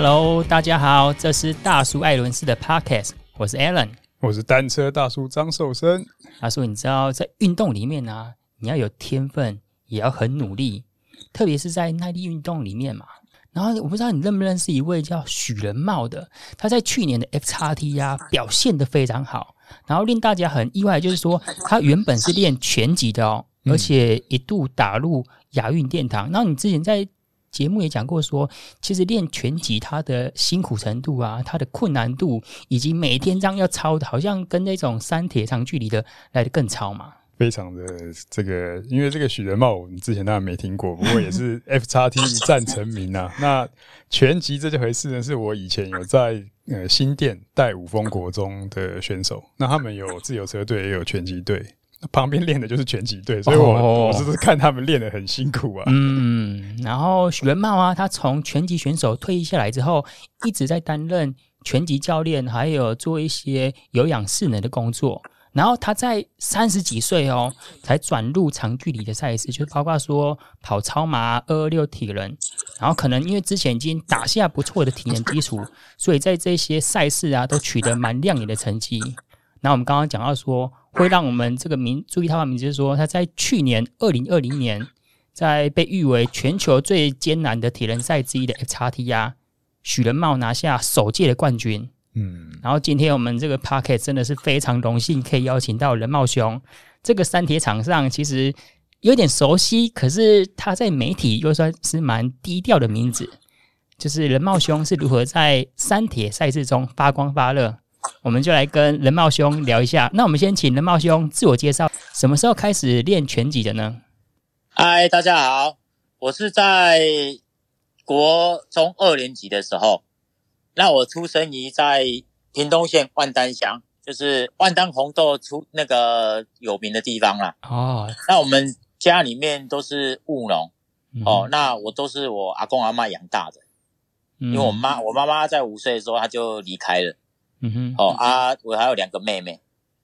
Hello，大家好，这是大叔艾伦斯的 Podcast，我是 Alan，我是单车大叔张寿生。大叔，你知道在运动里面呢、啊，你要有天分，也要很努力，特别是在耐力运动里面嘛。然后我不知道你认不认识一位叫许仁茂的，他在去年的 FXT 呀、啊、表现得非常好，然后令大家很意外，就是说他原本是练拳击的哦，而且一度打入亚运殿堂。然后你之前在节目也讲过说，其实练拳击它的辛苦程度啊，它的困难度，以及每天这样要操的，好像跟那种三铁长距离的来的更超嘛。非常的这个，因为这个许仁茂，我们之前当然没听过，不过也是 FXT 一战成名啊。那拳击这回事呢，是我以前有在呃新店带五峰国中的选手，那他们有自由车队，也有拳击队。旁边练的就是拳击队，所以我、哦、我就是看他们练得很辛苦啊。嗯，然后许仁茂啊，他从拳击选手退役下来之后，一直在担任拳击教练，还有做一些有氧适能的工作。然后他在三十几岁哦，才转入长距离的赛事，就包括说跑超马、二二六铁人。然后可能因为之前已经打下不错的体能基础，所以在这些赛事啊，都取得蛮亮眼的成绩。那我们刚刚讲到说。会让我们这个名注意他的名字，就是说他在去年二零二零年，在被誉为全球最艰难的铁人赛之一的 FXT 啊，许仁茂拿下首届的冠军。嗯，然后今天我们这个 Pocket 真的是非常荣幸，可以邀请到仁茂兄。这个三铁场上其实有点熟悉，可是他在媒体又算是蛮低调的名字。就是仁茂兄是如何在三铁赛事中发光发热？我们就来跟仁茂兄聊一下。那我们先请仁茂兄自我介绍，什么时候开始练拳击的呢？嗨，大家好，我是在国中二年级的时候。那我出生于在屏东县万丹乡，就是万丹红豆出那个有名的地方啦。哦，那我们家里面都是务农、嗯、哦。那我都是我阿公阿嬷养大的，嗯、因为我妈我妈妈在五岁的时候她就离开了。嗯哼，哦啊，我还有两个妹妹。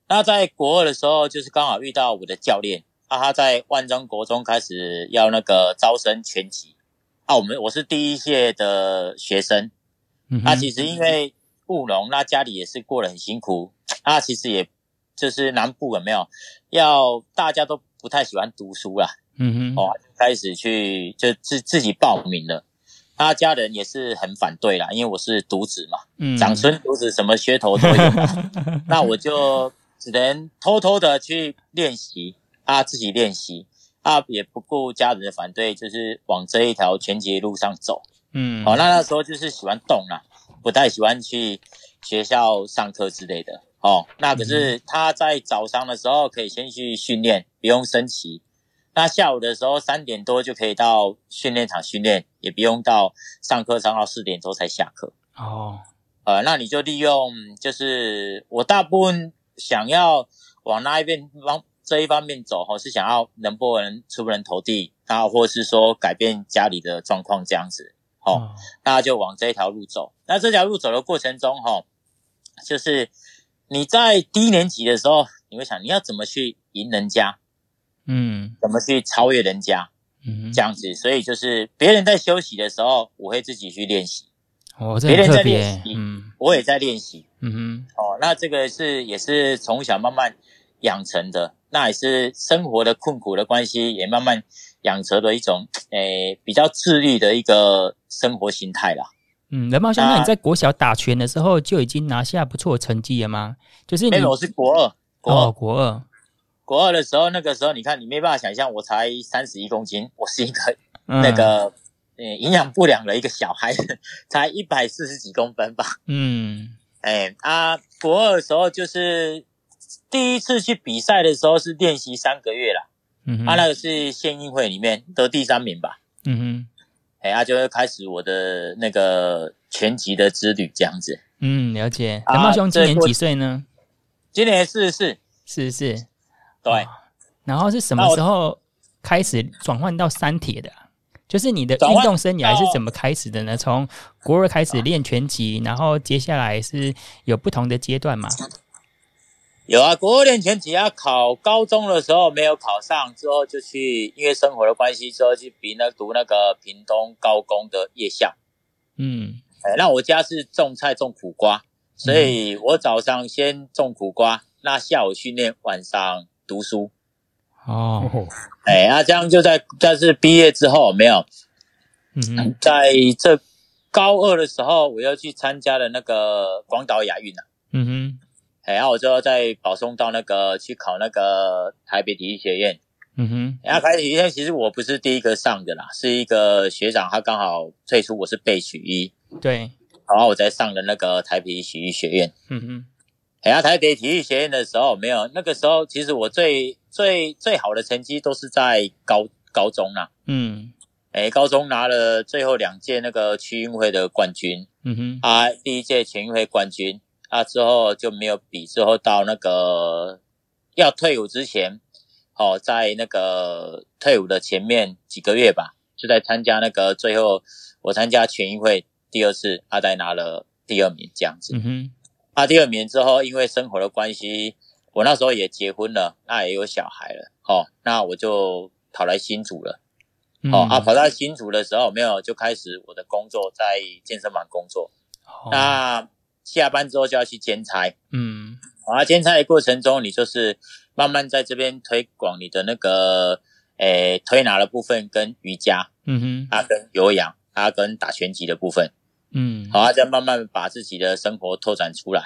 那在国二的时候，就是刚好遇到我的教练，啊，他在万中国中开始要那个招生拳击。啊，我们我是第一届的学生。嗯，那其实因为务农，那家里也是过得很辛苦。啊，其实也就是南部有没有，要大家都不太喜欢读书啦。嗯哼，哦，开始去就自自己报名了。他家人也是很反对啦，因为我是独子嘛，嗯，长孙独子什么噱头都有。嘛，那我就只能偷偷的去练习啊，自己练习啊，也不顾家人的反对，就是往这一条拳击路上走，嗯，哦，那那时候就是喜欢动啦，不太喜欢去学校上课之类的，哦，那可是他在早上的时候可以先去训练，不用升旗。那下午的时候三点多就可以到训练场训练，也不用到上课上到四点钟才下课。哦，呃，那你就利用，就是我大部分想要往那一边方这一方面走，哈，是想要能不能出人头地，然后或是说改变家里的状况这样子，哦，那就往这一条路走。那这条路走的过程中，哈，就是你在低年级的时候，你会想你要怎么去赢人家。嗯，怎么去超越人家？嗯，这样子，所以就是别人在休息的时候，我会自己去练习。哦，别人在练习，嗯，我也在练习。嗯哼，哦，那这个是也是从小慢慢养成的，那也是生活的困苦的关系，也慢慢养成了一种诶、欸、比较自律的一个生活心态啦。嗯，仁茂兄，那你在国小打拳的时候就已经拿下不错的成绩了吗？就是你，我是国二，国二，哦，国二。国二的时候，那个时候你看，你没办法想象，我才三十一公斤，我是一个那个呃营养不良的一个小孩，才一百四十几公分吧。嗯，哎啊，国二的时候就是第一次去比赛的时候是练习三个月啦。嗯，啊，那个是县运会里面得第三名吧。嗯哼，哎，啊，就会开始我的那个拳击的之旅这样子。嗯，了解。仁茂兄今年几岁呢？今年四十四，四十四。对、哦，然后是什么时候开始转换到三铁的？就是你的运动生涯是怎么开始的呢？从国二开始练拳击，然后接下来是有不同的阶段嘛？有啊，国二练拳击要考高中的时候没有考上，之后就去因为生活的关系，之后去比那读那个屏东高工的夜校。嗯，哎，那我家是种菜种苦瓜，所以我早上先种苦瓜，那下午训练，晚上读书。哦，哎，那这样就在，但是毕业之后没有，嗯，在这高二的时候，我又去参加了那个广岛亚运啊。嗯哼，哎，然后我就在保送到那个去考那个台北体育学院。嗯哼，然后台北体育学院其实我不是第一个上的啦，是一个学长，他刚好退出，我是被取一。对，然后我才上的那个台北体育学院。嗯哼。然后台北体育学院的时候，没有那个时候，其实我最最最好的成绩都是在高高中啦。嗯，哎，高中拿了最后两届那个区运会的冠军。嗯哼，啊，第一届全运会冠军，啊之后就没有比，之后到那个要退伍之前，哦，在那个退伍的前面几个月吧，就在参加那个最后我参加全运会第二次，阿呆拿了第二名这样子。嗯哼。啊，第二名之后，因为生活的关系，我那时候也结婚了，那也有小孩了，哦，那我就跑来新竹了，哦，嗯、啊，跑到新竹的时候，没有就开始我的工作，在健身房工作，哦、那下班之后就要去兼差，嗯，啊，兼差的过程中，你就是慢慢在这边推广你的那个，诶、欸，推拿的部分跟瑜伽，嗯哼，啊，跟有氧，啊，跟打拳击的部分。嗯，好，再慢慢把自己的生活拓展出来。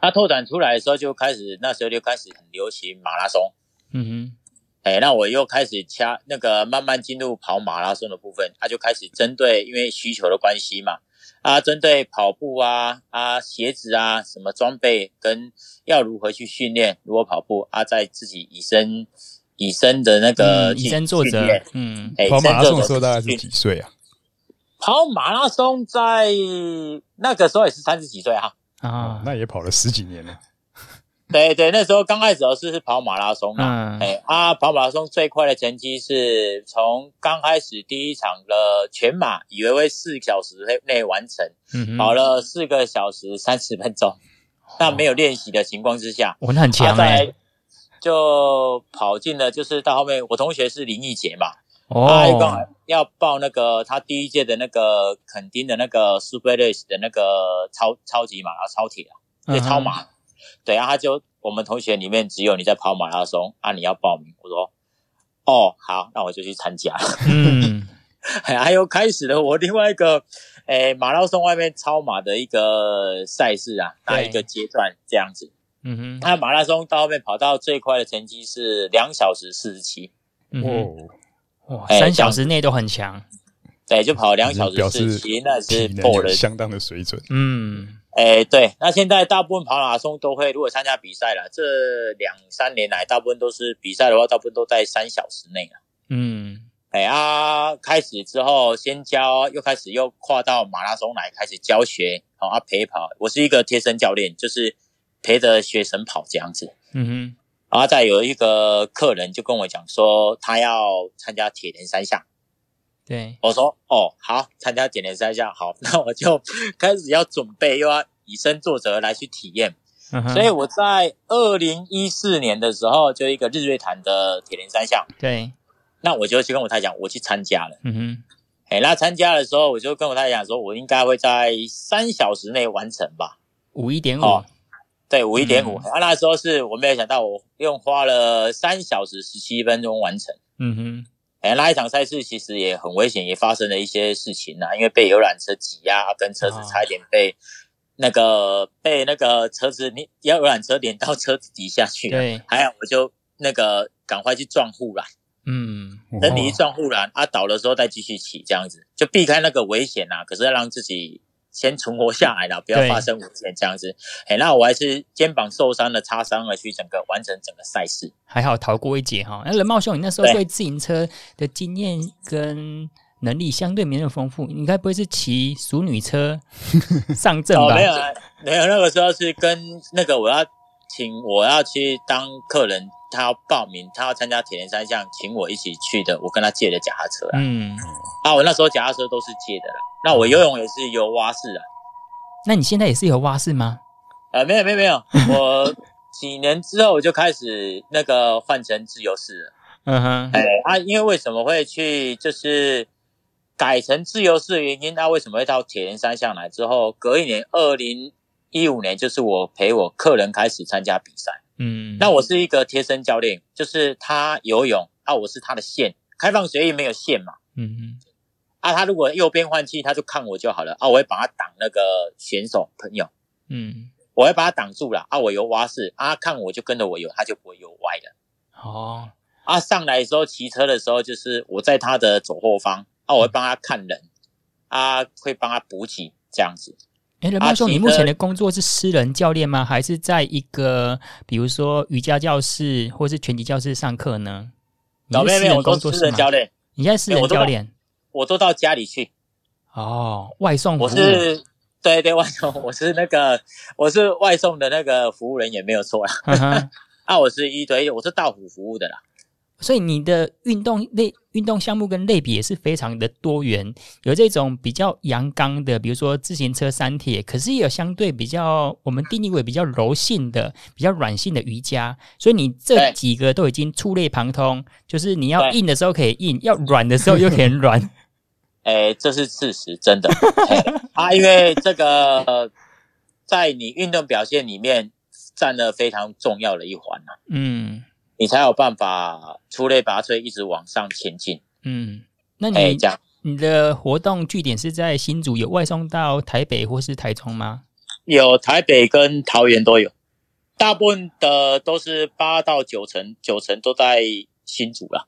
他拓展出来的时候，就开始那时候就开始很流行马拉松。嗯哼，哎，那我又开始掐那个慢慢进入跑马拉松的部分。他就开始针对因为需求的关系嘛，啊，针对跑步啊啊鞋子啊什么装备跟要如何去训练，如何跑步啊，在自己以身以身的那个以身作则。嗯，哎，跑马拉松的时候大概是几岁啊？跑马拉松在那个时候也是三十几岁哈啊，那也跑了十几年了。对对，那时候刚开始是是跑马拉松嘛，哎啊，跑马拉松最快的成绩是从刚开始第一场的全马，以为会四小时内内完成，跑了四个小时三十分钟，那没有练习的情况之下，我那很强哎，就跑进了，就是到后面我同学是林义杰嘛。他一共要报那个他第一届的那个垦丁的那个 Super Race 的那个超超级马拉松超铁啊，对超马，对啊，他就我们同学里面只有你在跑马拉松啊，你要报名，我说哦好，那我就去参加。嗯，还有开始了我另外一个诶马拉松外面超马的一个赛事啊，那一个阶段这样子。嗯哼，他马拉松到后面跑到最快的成绩是两小时四十七。哦。哇，三小时内都很强，对，就跑两小时四十七，那是破了相当的水准。嗯，哎，对，那现在大部分跑马拉松都会，如果参加比赛了，这两三年来，大部分都是比赛的话，大部分都在三小时内了。嗯，哎啊，开始之后先教，又开始又跨到马拉松来开始教学，好啊陪跑。我是一个贴身教练，就是陪着学生跑这样子。嗯哼。然后再有一个客人就跟我讲说，他要参加铁人三项。对，我说哦，好，参加铁人三项，好，那我就 开始要准备，又要以身作则来去体验。Uh huh. 所以我在二零一四年的时候，就一个日月潭的铁人三项。对，那我就去跟我太太讲，我去参加了。嗯哼，哎，那参加的时候，我就跟我太太讲说，我应该会在三小时内完成吧，五一点五。对，五一点五，啊，那时候是我没有想到，我用花了三小时十七分钟完成。嗯哼，哎，那一场赛事其实也很危险，也发生了一些事情啊，因为被游览车挤压，跟车子差一点被那个、哦、被那个车子，你要游览车碾到车子底下去了。对，还好我就那个赶快去撞护栏。嗯，等你一撞护栏，啊倒的时候再继续起，这样子就避开那个危险啊。可是要让自己。先存活下来了，不要发生危险这样子。哎，那我还是肩膀受伤了擦伤了，去整个完成整个赛事，还好逃过一劫哈。那冷茂兄，你那时候对自行车的经验跟能力相对没那么丰富，你该不会是骑熟女车上阵吧？哦，没有，没有，那个时候是跟那个我要请我要去当客人，他要报名，他要参加铁人三项，请我一起去的，我跟他借的脚踏车。嗯，啊，我那时候脚踏车都是借的啦。那我游泳也是游蛙式啊，那你现在也是游蛙式吗？呃，没有没有没有，我几年之后我就开始那个换成自由式了。嗯哼，哎啊，因为为什么会去就是改成自由式的原因，那为什么会到铁人三项来之后，隔一年二零一五年，就是我陪我客人开始参加比赛。嗯，那我是一个贴身教练，就是他游泳啊，我是他的线，开放水域没有线嘛。嗯嗯。啊，他如果右边换气，他就看我就好了啊，我会把他挡那个选手朋友。嗯，我会把他挡住了啊，我游蛙式啊，看我就跟着我游，他就不会游歪了。哦。啊，上来的时候骑车的时候，就是我在他的左后方啊，我会帮他看人，啊，会帮他补给这样子。哎，人茂兄，你目前的工作是私人教练吗？还是在一个比如说瑜伽教室或是拳击教室上课呢？没有没有，我都私人教练。你现在私人教练？我都到家里去。哦，外送服务。我是对对外送，我是那个 我是外送的那个服务人也没有错啊。啊，我是一对，我是到府服务的啦。所以你的运动类运动项目跟类别也是非常的多元，有这种比较阳刚的，比如说自行车、三铁，可是也有相对比较我们定义为比较柔性的、比较软性的瑜伽。所以你这几个都已经触类旁通，就是你要硬的时候可以硬，要软的时候又可以软。哎、欸，这是事实，真的。啊，因为这个、呃、在你运动表现里面占了非常重要的一环啊。嗯。你才有办法出类拔萃，一直往上前进。嗯，那你、欸、这样你的活动据点是在新竹，有外送到台北或是台中吗？有台北跟桃园都有，大部分的都是八到九成，九成都在新竹啦。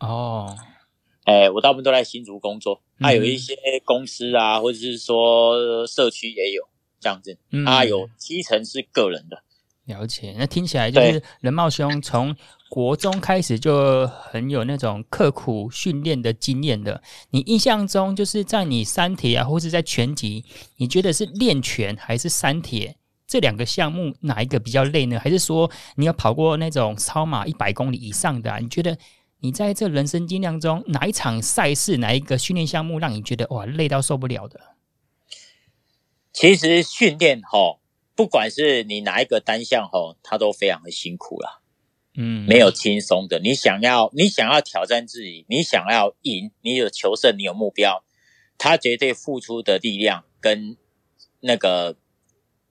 哦，哎、欸，我大部分都在新竹工作，还、嗯啊、有一些公司啊，或者是说社区也有这样子。嗯，啊，有七成是个人的。了解，那听起来就是人茂兄从国中开始就很有那种刻苦训练的经验的。你印象中，就是在你三铁啊，或是在拳击，你觉得是练拳还是三铁这两个项目哪一个比较累呢？还是说你要跑过那种超马一百公里以上的啊？你觉得你在这人生经验中哪一场赛事，哪一个训练项目让你觉得哇累到受不了的？其实训练齁。不管是你哪一个单项吼，他都非常的辛苦啦，嗯，没有轻松的。你想要，你想要挑战自己，你想要赢，你有求胜，你有目标，他绝对付出的力量跟那个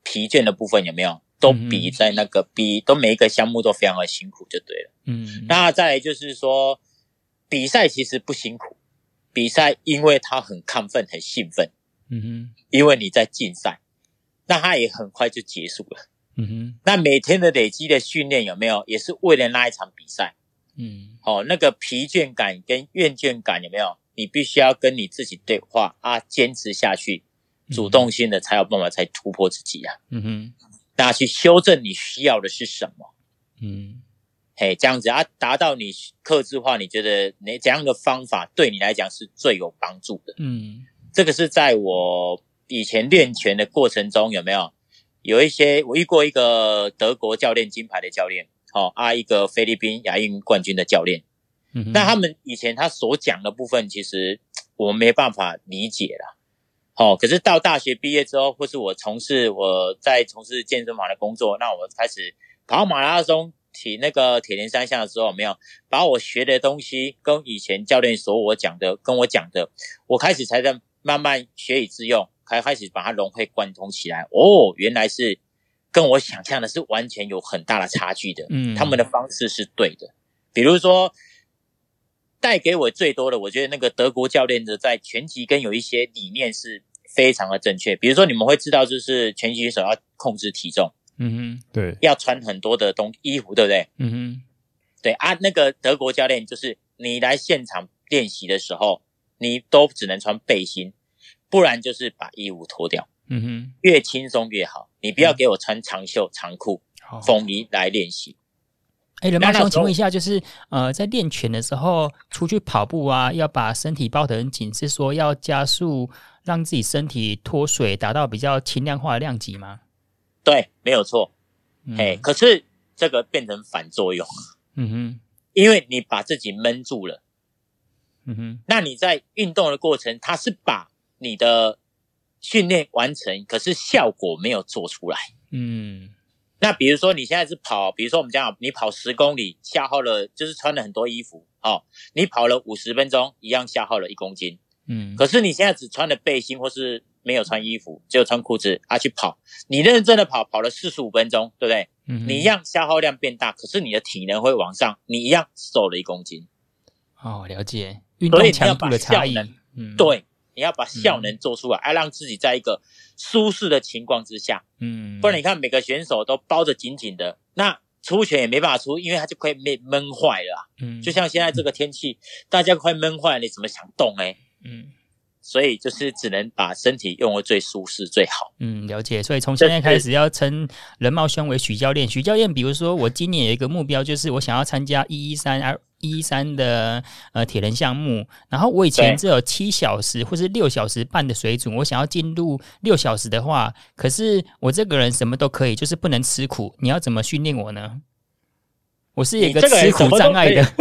疲倦的部分有没有，都比在那个比都每一个项目都非常的辛苦就对了，嗯。那再来就是说，比赛其实不辛苦，比赛因为他很亢奋，很兴奋，嗯哼，因为你在竞赛。那他也很快就结束了。嗯哼。那每天的累积的训练有没有，也是为了那一场比赛？嗯。哦，那个疲倦感跟厌倦感有没有？你必须要跟你自己对话啊，坚持下去，主动性的才有办法才突破自己啊。嗯哼。那去修正你需要的是什么？嗯。嘿，这样子啊，达到你克制化，你觉得哪怎样的方法对你来讲是最有帮助的？嗯。这个是在我。以前练拳的过程中有没有？有一些我遇过一个德国教练金牌的教练，哦啊一个菲律宾亚运冠军的教练，嗯，那他们以前他所讲的部分，其实 我们没办法理解了，哦，可是到大学毕业之后，或是我从事我在从事健身房的工作，那我开始跑马拉松、骑那个铁人三项的时候，没有？把我学的东西跟以前教练所我讲的跟我讲的，我开始才在慢慢学以致用。才开始把它融会贯通起来。哦，原来是跟我想象的是完全有很大的差距的。嗯，他们的方式是对的。比如说，带给我最多的，我觉得那个德国教练的在拳击跟有一些理念是非常的正确。比如说，你们会知道，就是拳击手要控制体重。嗯哼，对，要穿很多的东衣服，对不对？嗯哼，对啊，那个德国教练就是你来现场练习的时候，你都只能穿背心。不然就是把衣物脱掉，嗯哼，越轻松越好。你不要给我穿长袖长裤、好风衣来练习。哎，人茂兄，请问一下，就是呃，在练拳的时候出去跑步啊，要把身体抱得很紧，是说要加速让自己身体脱水，达到比较轻量化的量级吗？对，没有错。哎、嗯，可是这个变成反作用。嗯哼，因为你把自己闷住了。嗯哼，那你在运动的过程，它是把你的训练完成，可是效果没有做出来。嗯，那比如说你现在是跑，比如说我们讲你跑十公里，消耗了就是穿了很多衣服，哦，你跑了五十分钟，一样消耗了一公斤。嗯，可是你现在只穿了背心或是没有穿衣服，只有穿裤子啊去跑，你认真的跑，跑了四十五分钟，对不对？嗯，你一样消耗量变大，可是你的体能会往上，你一样瘦了一公斤。哦，了解，运动强度的差异。嗯，对，你要把效能做出来，要、嗯、让自己在一个舒适的情况之下。嗯，不然你看每个选手都包着紧紧的，那出拳也没办法出，因为他就快被闷坏了。嗯，就像现在这个天气，大家快闷坏了，你怎么想动哎？嗯。所以就是只能把身体用的最舒适最好。嗯，了解。所以从现在开始要称人貌兄为许教练。许教练，比如说我今年有一个目标，就是我想要参加一一三二一一三的呃铁人项目。然后我以前只有七小时或是六小时半的水准，我想要进入六小时的话，可是我这个人什么都可以，就是不能吃苦。你要怎么训练我呢？我是一个吃苦障碍的。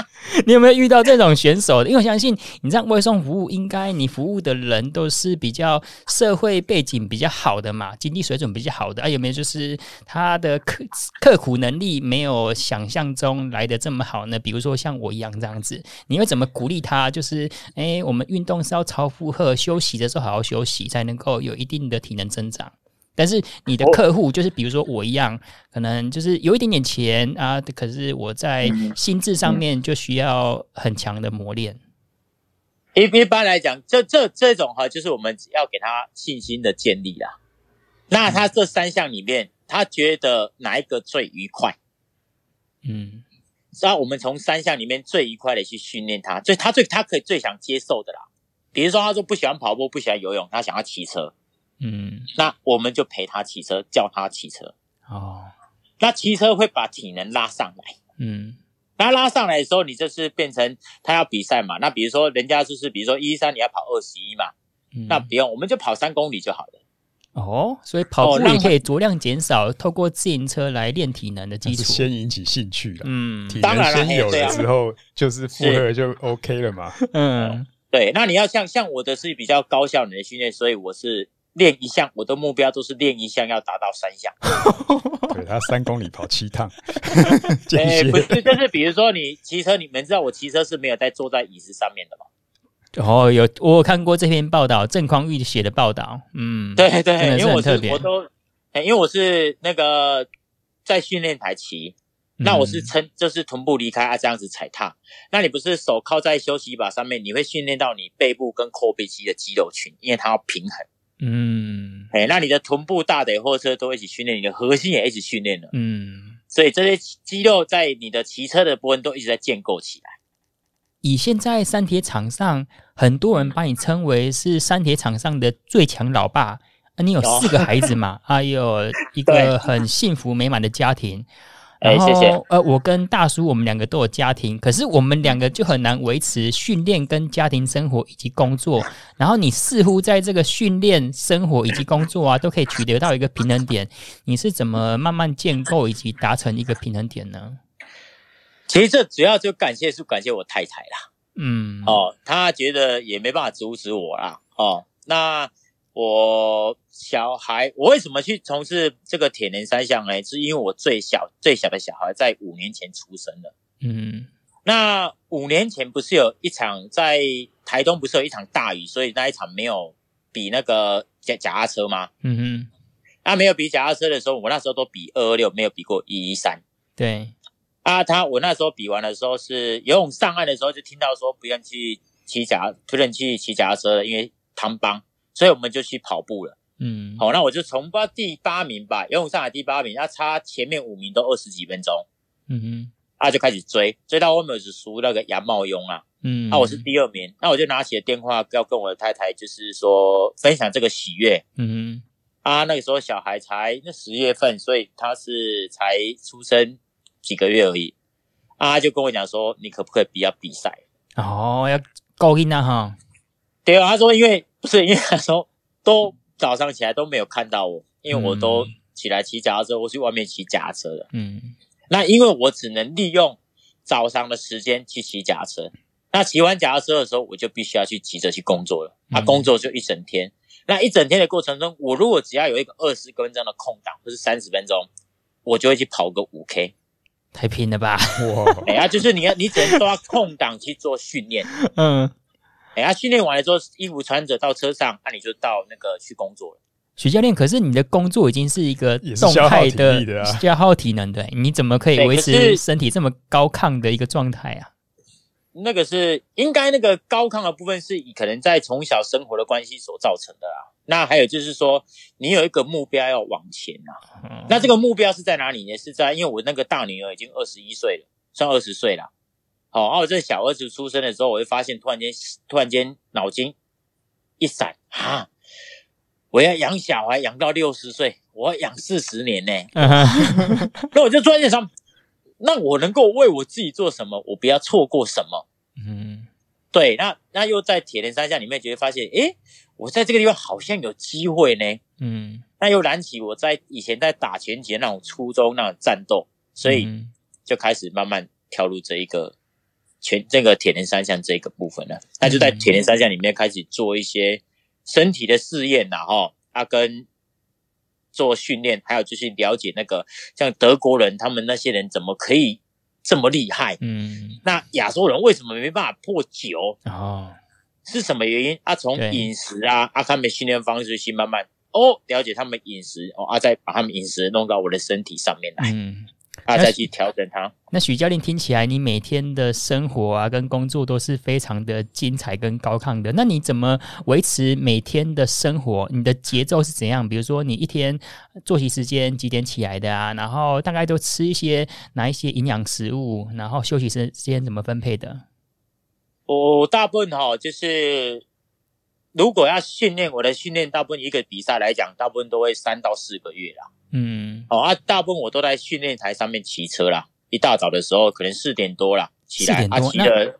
你有没有遇到这种选手？因为我相信你这样外送服务，应该你服务的人都是比较社会背景比较好的嘛，经济水准比较好的啊？有没有就是他的刻刻苦能力没有想象中来的这么好呢？比如说像我一样这样子，你会怎么鼓励他？就是哎，我们运动是要超负荷，休息的时候好好休息，才能够有一定的体能增长。但是你的客户就是比如说我一样，可能就是有一点点钱啊，可是我在心智上面就需要很强的磨练。一一般来讲，这这这种哈，就是我们要给他信心的建立啦。那他这三项里面，他觉得哪一个最愉快？嗯，那我们从三项里面最愉快的去训练他，最他最他可以最想接受的啦。比如说，他说不喜欢跑步，不喜欢游泳，他想要骑车。嗯，那我们就陪他骑车，教他骑车。哦，那骑车会把体能拉上来。嗯，那拉上来的时候，你就是变成他要比赛嘛。那比如说人家就是，比如说一一三你要跑二十一嘛，嗯，那不用，我们就跑三公里就好了。哦，所以跑步也可以酌量减少，透过自行车来练体能的基础，先引起兴趣了。嗯，体能先有了之后，就是负荷就 OK 了嘛。嗯，对。那你要像像我的是比较高效能的训练，所以我是。练一项，我的目标都是练一项要达到三项。对，他三公里跑七趟。哎，不是，就是比如说你骑车，你们知道我骑车是没有在坐在椅子上面的吗？哦，有，我有看过这篇报道，郑匡玉写的报道。嗯，对对，因为我是我都，因为我是那个在训练台骑，那我是撑，就是臀部离开啊，这样子踩踏。那你不是手靠在休息把上面，你会训练到你背部跟阔背肌的肌肉群，因为它要平衡。嗯，哎，那你的臀部、大腿、货车都一起训练，你的核心也一起训练了。嗯，所以这些肌肉在你的骑车的部分都一直在建构起来。以现在三铁场上，很多人把你称为是三铁场上的最强老爸。啊，你有四个孩子嘛？还有一个很幸福美满的家庭。然后，谢谢。呃，我跟大叔，我们两个都有家庭，可是我们两个就很难维持训练跟家庭生活以及工作。然后你似乎在这个训练、生活以及工作啊，都可以取得到一个平衡点。你是怎么慢慢建构以及达成一个平衡点呢？其实这主要就感谢是感谢我太太啦。嗯，哦，她觉得也没办法阻止我啦。哦，那。我小孩，我为什么去从事这个铁人三项呢？是因为我最小最小的小孩在五年前出生了。嗯，那五年前不是有一场在台东不是有一场大雨，所以那一场没有比那个脚脚踏车吗？嗯哼，那没有比脚踏车的时候，我那时候都比二二六，没有比过一一三。对，啊，他我那时候比完的时候是游泳上岸的时候就听到说不用去骑脚，不能去骑脚踏车了，因为汤帮。所以我们就去跑步了，嗯，好，那我就从不知道第八名吧，游泳上海第八名，那差前面五名都二十几分钟，嗯哼，啊就开始追，追到后面只输那个杨茂庸啊，嗯，那我是第二名，那我就拿起了电话要跟我的太太，就是说分享这个喜悦，嗯哼，啊那个时候小孩才那十月份，所以他是才出生几个月而已，啊就跟我讲说，你可不可以不要比赛？哦，要高兴啊哈。对啊，他说因为不是因为他说都早上起来都没有看到我，因为我都起来骑脚踏车，我去外面骑脚踏车的。嗯，那因为我只能利用早上的时间去骑脚踏车，那骑完脚踏车的时候，我就必须要去急着去工作了。那工作就一整天，那一整天的过程中，我如果只要有一个二十分钟的空档或是三十分钟，我就会去跑个五 K。太拼了吧！哇，哎呀，就是你要，你只能抓空档去做训练。嗯，哎呀，训练完了之后，衣服穿着到车上，那你就到那个去工作了。许教练，可是你的工作已经是一个动态的、消耗体力的啊、消耗体能的，你怎么可以维持身体这么高亢的一个状态啊？那个是应该那个高亢的部分是以可能在从小生活的关系所造成的啦。那还有就是说，你有一个目标要往前啊。嗯、那这个目标是在哪里呢？是在因为我那个大女儿已经二十一岁了，算二十岁了。好、哦，然后我这小儿子出生的时候，我会发现突然间突然间脑筋一闪，啊，我要养小孩养到六十岁，我要养四十年呢。嗯、那我就突然间想。那我能够为我自己做什么？我不要错过什么？嗯，对。那那又在铁人三项里面，就会发现，诶，我在这个地方好像有机会呢。嗯，那又燃起我在以前在打拳击那种初衷，那种战斗，所以就开始慢慢跳入这一个全这个铁人三项这一个部分呢。那就在铁人三项里面开始做一些身体的试验然后他跟。做训练，还有就是了解那个像德国人，他们那些人怎么可以这么厉害？嗯，那亚洲人为什么没办法破九？哦，是什么原因？啊，从饮食啊，啊，他们训练方式去慢慢哦，了解他们饮食哦，啊，再把他们饮食弄到我的身体上面来。嗯。啊，再去调整它。那许教练听起来，你每天的生活啊，跟工作都是非常的精彩跟高亢的。那你怎么维持每天的生活？你的节奏是怎样？比如说，你一天作息时间几点起来的啊？然后大概都吃一些哪一些营养食物？然后休息时间怎么分配的？我大部分哈，就是如果要训练，我的训练大部分一个比赛来讲，大部分都会三到四个月啦。嗯，哦啊，大部分我都在训练台上面骑车啦。一大早的时候，可能四点多啦，起来啊，骑了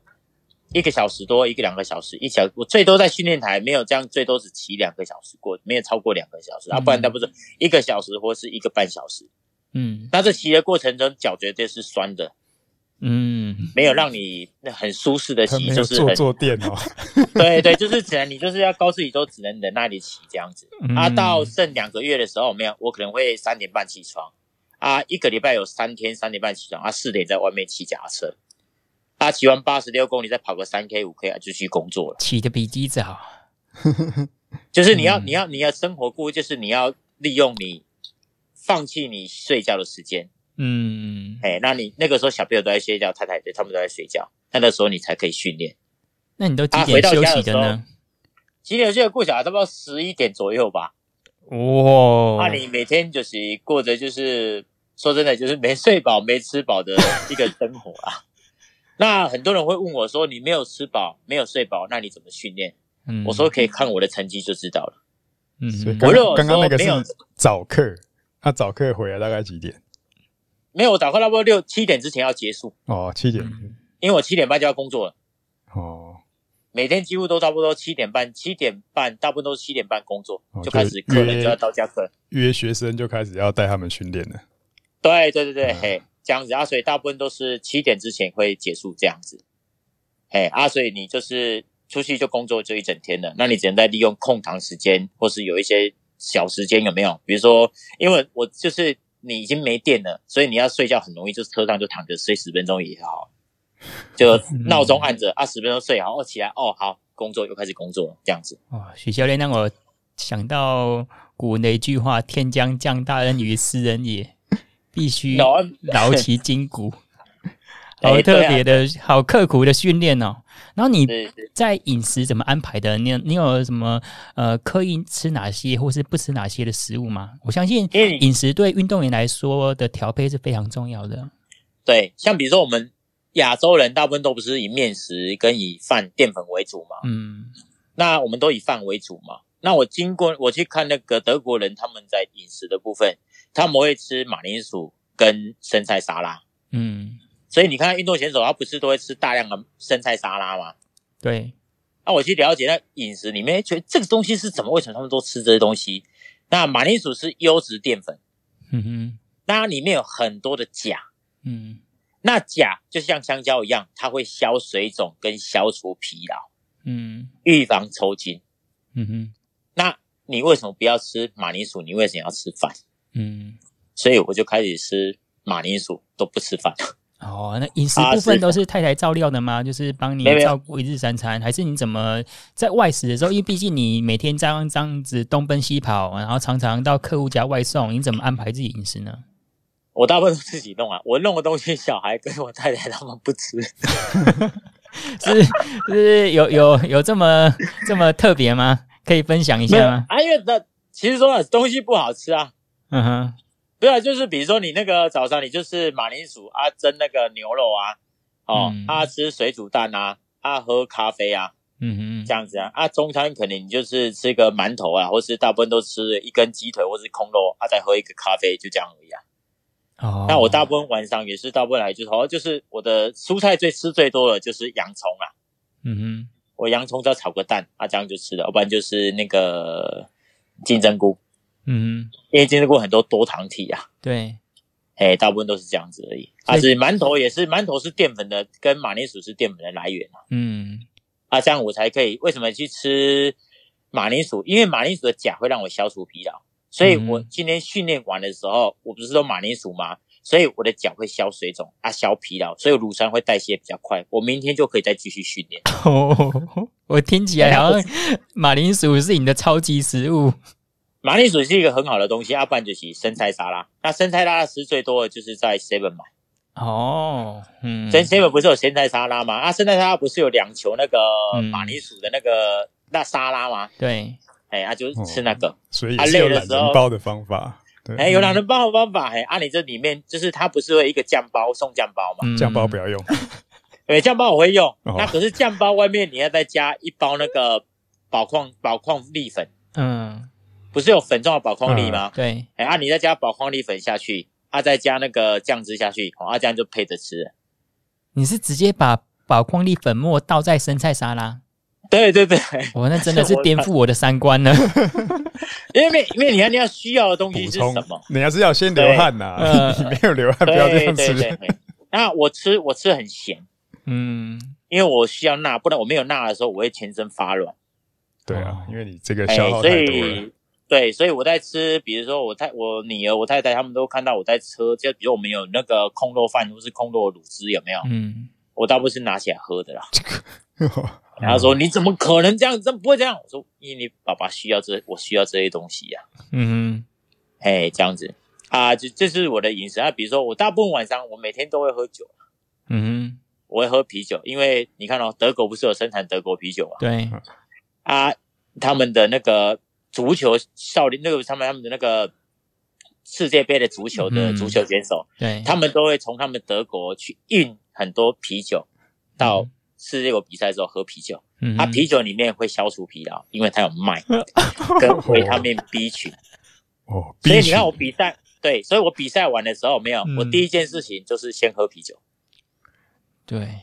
一个小时多，一个两个小时，一小我最多在训练台没有这样，最多只骑两个小时过，没有超过两个小时，嗯、啊，不然他不是一个小时或是一个半小时。嗯，那这骑的过程中脚绝对是酸的。嗯，没有让你很舒适的骑，就是坐坐垫哦。对对，就是只能你就是要告诉你都只能在那里骑这样子。嗯、啊，到剩两个月的时候，没有，我可能会三点半起床。啊，一个礼拜有三天三点半起床，啊，四点在外面骑脚踏车。啊，骑完八十六公里，再跑个三 K 五 K 啊，就去工作了。起的比机子好。就是你要你要你要生活过，就是你要利用你放弃你睡觉的时间。嗯，哎，那你那个时候小朋友都在睡觉，太太对他们都在睡觉，那那时候你才可以训练。那你都几点休息的呢？几点休息？过小孩差不多十一点左右吧。哇、哦，那你每天就是过着就是说真的，就是没睡饱、没吃饱的一个生活啊。那很多人会问我说：“你没有吃饱，没有睡饱，那你怎么训练？”嗯，我说可以看我的成绩就知道了。嗯，所以刚刚刚刚那个是早课，他早课回来大概几点？没有，我早课差不多六七点之前要结束哦，七点，因为我七点半就要工作了哦。每天几乎都差不多七点半，七点半大部分都是七点半工作，哦、就开始客人就要到家课，约学生就开始要带他们训练了。对对对对，嗯、嘿，这样子啊，所以大部分都是七点之前会结束这样子。嘿，啊，所以你就是出去就工作就一整天了，那你只能在利用空堂时间，或是有一些小时间有没有？比如说，因为我就是。你已经没电了，所以你要睡觉很容易，就车上就躺着睡十分钟也好，就闹钟按着啊，十分钟睡好，哦起来哦好，工作又开始工作这样子。哦，许教练让我想到古文的一句话：“天将降大任于斯人也，必须 劳其筋骨。”好特别的、好刻苦的训练哦。然后你在饮食怎么安排的？你有你有什么呃刻意吃哪些，或是不吃哪些的食物吗？我相信饮食对运动员来说的调配是非常重要的。对，像比如说我们亚洲人大部分都不是以面食跟以饭淀粉为主嘛。嗯。那我们都以饭为主嘛。那我经过我去看那个德国人，他们在饮食的部分，他们会吃马铃薯跟生菜沙拉。嗯。所以你看，运动选手他不是都会吃大量的生菜沙拉吗？对。那我去了解那饮食里面，觉得这个东西是怎么？为什么他们都吃这些东西？那马铃薯是优质淀粉，嗯哼。那里面有很多的钾，嗯。那钾就像香蕉一样，它会消水肿跟消除疲劳，嗯，预防抽筋，嗯哼。那你为什么不要吃马铃薯？你为什么要吃饭？嗯。所以我就开始吃。马铃薯，都不吃饭。哦，那饮食部分都是太太照料的吗？就是帮你照顾一日三餐，还是你怎么在外食的时候？因为毕竟你每天这样这样子东奔西跑，然后常常到客户家外送，你怎么安排自己饮食呢？我大部分都自己弄啊，我弄的东西，小孩跟我太太他们不吃，是是有有有这么这么特别吗？可以分享一下吗？啊，因为那其实说了东西不好吃啊，嗯哼。对啊，就是比如说你那个早上，你就是马铃薯啊，蒸那个牛肉啊，哦，嗯、啊吃水煮蛋啊，啊喝咖啡啊，嗯嗯，这样子啊，啊中餐可能你就是吃个馒头啊，或是大部分都吃一根鸡腿或是空肉啊，再喝一个咖啡，就这样而已啊。哦，那我大部分晚上也是大部分来就是好像就是我的蔬菜最吃最多的就是洋葱啊，嗯哼，我洋葱再炒个蛋啊，这样就吃了，要不然就是那个金针菇。嗯，因为经历过很多多糖体啊，对，哎，大部分都是这样子而已。啊，是馒头也是，馒头是淀粉的，跟马铃薯是淀粉的来源啊。嗯，啊，这样我才可以。为什么去吃马铃薯？因为马铃薯的钾会让我消除疲劳，所以我今天训练完的时候，我不是说马铃薯吗？所以我的脚会消水肿啊，消疲劳，所以乳酸会代谢比较快，我明天就可以再继续训练。哦，我听起来好像马铃薯是你的超级食物。马铃薯是一个很好的东西，要不然就是生菜沙拉。那生菜沙拉吃最多的就是在 Seven 买。哦，嗯，在 Seven 不是有生菜沙拉吗？啊，生菜沙拉不是有两球那个马铃薯的那个、嗯、那沙拉吗？对，哎，啊，就是吃那个，哦、所以是有懒人包的方法。对，哎，有懒人包的方法。哎，啊，你这里面就是它不是会一个酱包送酱包吗？酱、嗯、包不要用。对，酱包我会用。哦、那可是酱包外面你要再加一包那个宝矿宝矿力粉。嗯。不是有粉状的宝矿力吗？嗯、对，哎啊，你再加宝矿力粉下去，啊，再加那个酱汁下去，啊，这样就配着吃。你是直接把宝矿力粉末倒在生菜沙拉？对对对，我那真的是 颠覆我的三观了。因为因为你看你要需要的东西是什么？你还是要先流汗呐、啊，你没有流汗不要这样吃。对对对对，那我吃我吃很咸，嗯，因为我需要钠，不然我没有钠的时候，我会全身发软。对啊，因为你这个消耗太多了。欸对，所以我在吃，比如说我太我女儿、我太太他们都看到我在吃，就比如我们有那个空肉饭或是空肉的卤汁，有没有？嗯，我大部分是拿起来喝的啦。然后说你怎么可能这样？怎么不会这样？我说因为你爸爸需要这，我需要这些东西呀、啊。嗯，哎，这样子啊，就这是我的饮食啊。比如说我大部分晚上我每天都会喝酒。嗯，我会喝啤酒，因为你看哦，德国不是有生产德国啤酒吗？对啊，他们的那个。足球少林那个他们他们的那个世界杯的足球的足球选手，嗯、对，他们都会从他们德国去运很多啤酒到世界杯比赛的时候喝啤酒。嗯，他啤酒里面会消除疲劳，因为它有麦 跟维他命 B 群。哦，所以你看我比赛，对，所以我比赛完的时候没有，我第一件事情就是先喝啤酒。对，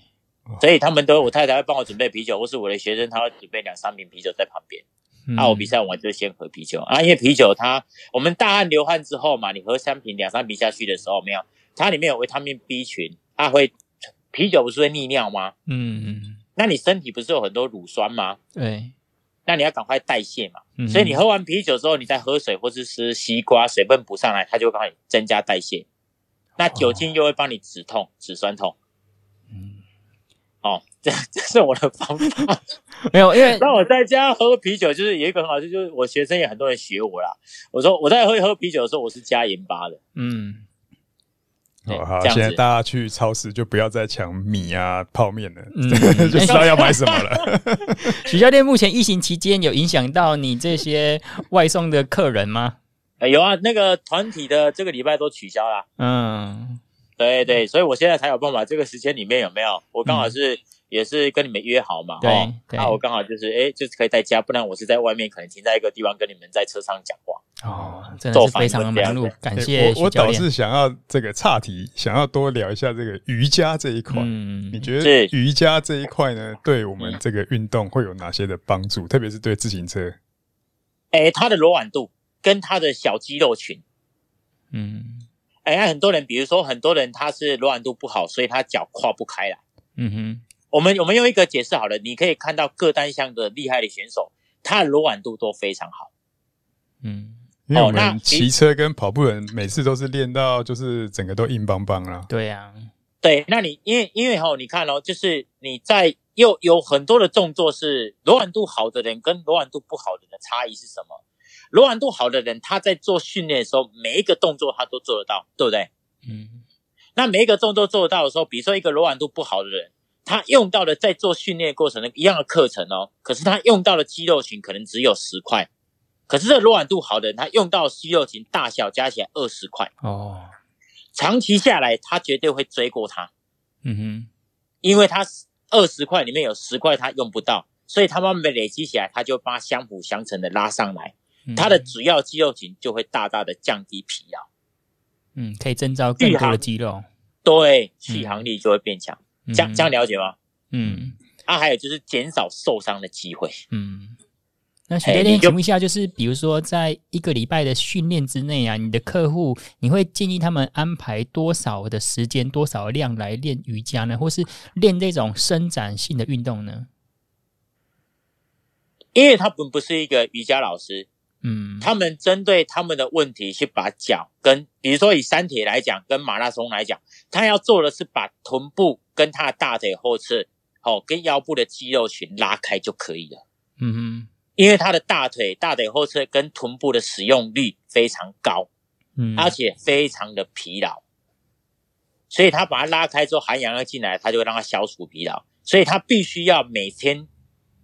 所以他们都我太太会帮我准备啤酒，或是我的学生他会准备两三瓶啤酒在旁边。嗯、啊，我比赛完就先喝啤酒啊，因为啤酒它我们大汗流汗之后嘛，你喝三瓶两三瓶下去的时候，没有它里面有维他命 B 群，它会啤酒不是会利尿吗？嗯嗯，那你身体不是有很多乳酸吗？对，那你要赶快代谢嘛，嗯、所以你喝完啤酒之后，你再喝水或是吃西瓜，水分补上来，它就会帮你增加代谢。那酒精又会帮你止痛、止酸痛。嗯，哦。这 这是我的方法，没有，因为那我在家喝啤酒，就是有一个很好处，就是我学生也很多人学我啦。我说我在喝喝啤酒的时候，我是加盐巴的。嗯，哦好，现在大家去超市就不要再抢米啊、泡面了，嗯，就知道要买什么了。许教练，目前疫情期间有影响到你这些外送的客人吗？呃，有啊，那个团体的这个礼拜都取消了。嗯，对对，所以我现在才有办法。这个时间里面有没有？我刚好是。嗯也是跟你们约好嘛，对，哦，对，那我刚好就是，哎，就是可以在家，不然我是在外面，可能停在一个地方跟你们在车上讲话。哦，真的是非常的忙碌，感谢我。我倒是想要这个岔题，想要多聊一下这个瑜伽这一块。嗯，你觉得瑜伽这一块呢，对我们这个运动会有哪些的帮助？特别是对自行车。哎，它的柔软度跟它的小肌肉群。嗯，哎，很多人，比如说很多人他是柔软度不好，所以他脚跨不开来。嗯哼。我们我们用一个解释好了，你可以看到各单项的厉害的选手，他的柔软度都非常好。嗯，因为我们骑车跟跑步人每次都是练到就是整个都硬邦邦了。对呀、啊，对，那你因为因为吼，你看哦，就是你在又有很多的动作是柔软度好的人跟柔软度不好的人的差异是什么？柔软度好的人他在做训练的时候，每一个动作他都做得到，对不对？嗯。那每一个动作做得到的时候，比如说一个柔软度不好的人，他用到的在做训练过程的一样的课程哦，可是他用到的肌肉群可能只有十块。可是这柔软度好的人，他用到肌肉群大小加起来二十块哦，长期下来，他绝对会追过他。嗯哼，因为他二十块里面有十块他用不到，所以他慢慢累积起来，他就把它相辅相成的拉上来，嗯、他的主要肌肉群就会大大的降低疲劳。嗯，可以增招更多的肌肉，对，续航力就会变强。嗯、这样这样了解吗？嗯，啊，还有就是减少受伤的机会。嗯。那许教练，请问一下，就是比如说，在一个礼拜的训练之内啊，你的客户你会建议他们安排多少的时间、多少量来练瑜伽呢？或是练这种伸展性的运动呢？因为他们不是一个瑜伽老师，嗯，他们针对他们的问题去把脚跟，比如说以三铁来讲，跟马拉松来讲，他要做的是把臀部跟他的大腿后侧，哦，跟腰部的肌肉群拉开就可以了。嗯哼。因为他的大腿、大腿后侧跟臀部的使用率非常高，嗯，而且非常的疲劳，所以他把它拉开之后，含氧要进来，他就会让它消除疲劳。所以他必须要每天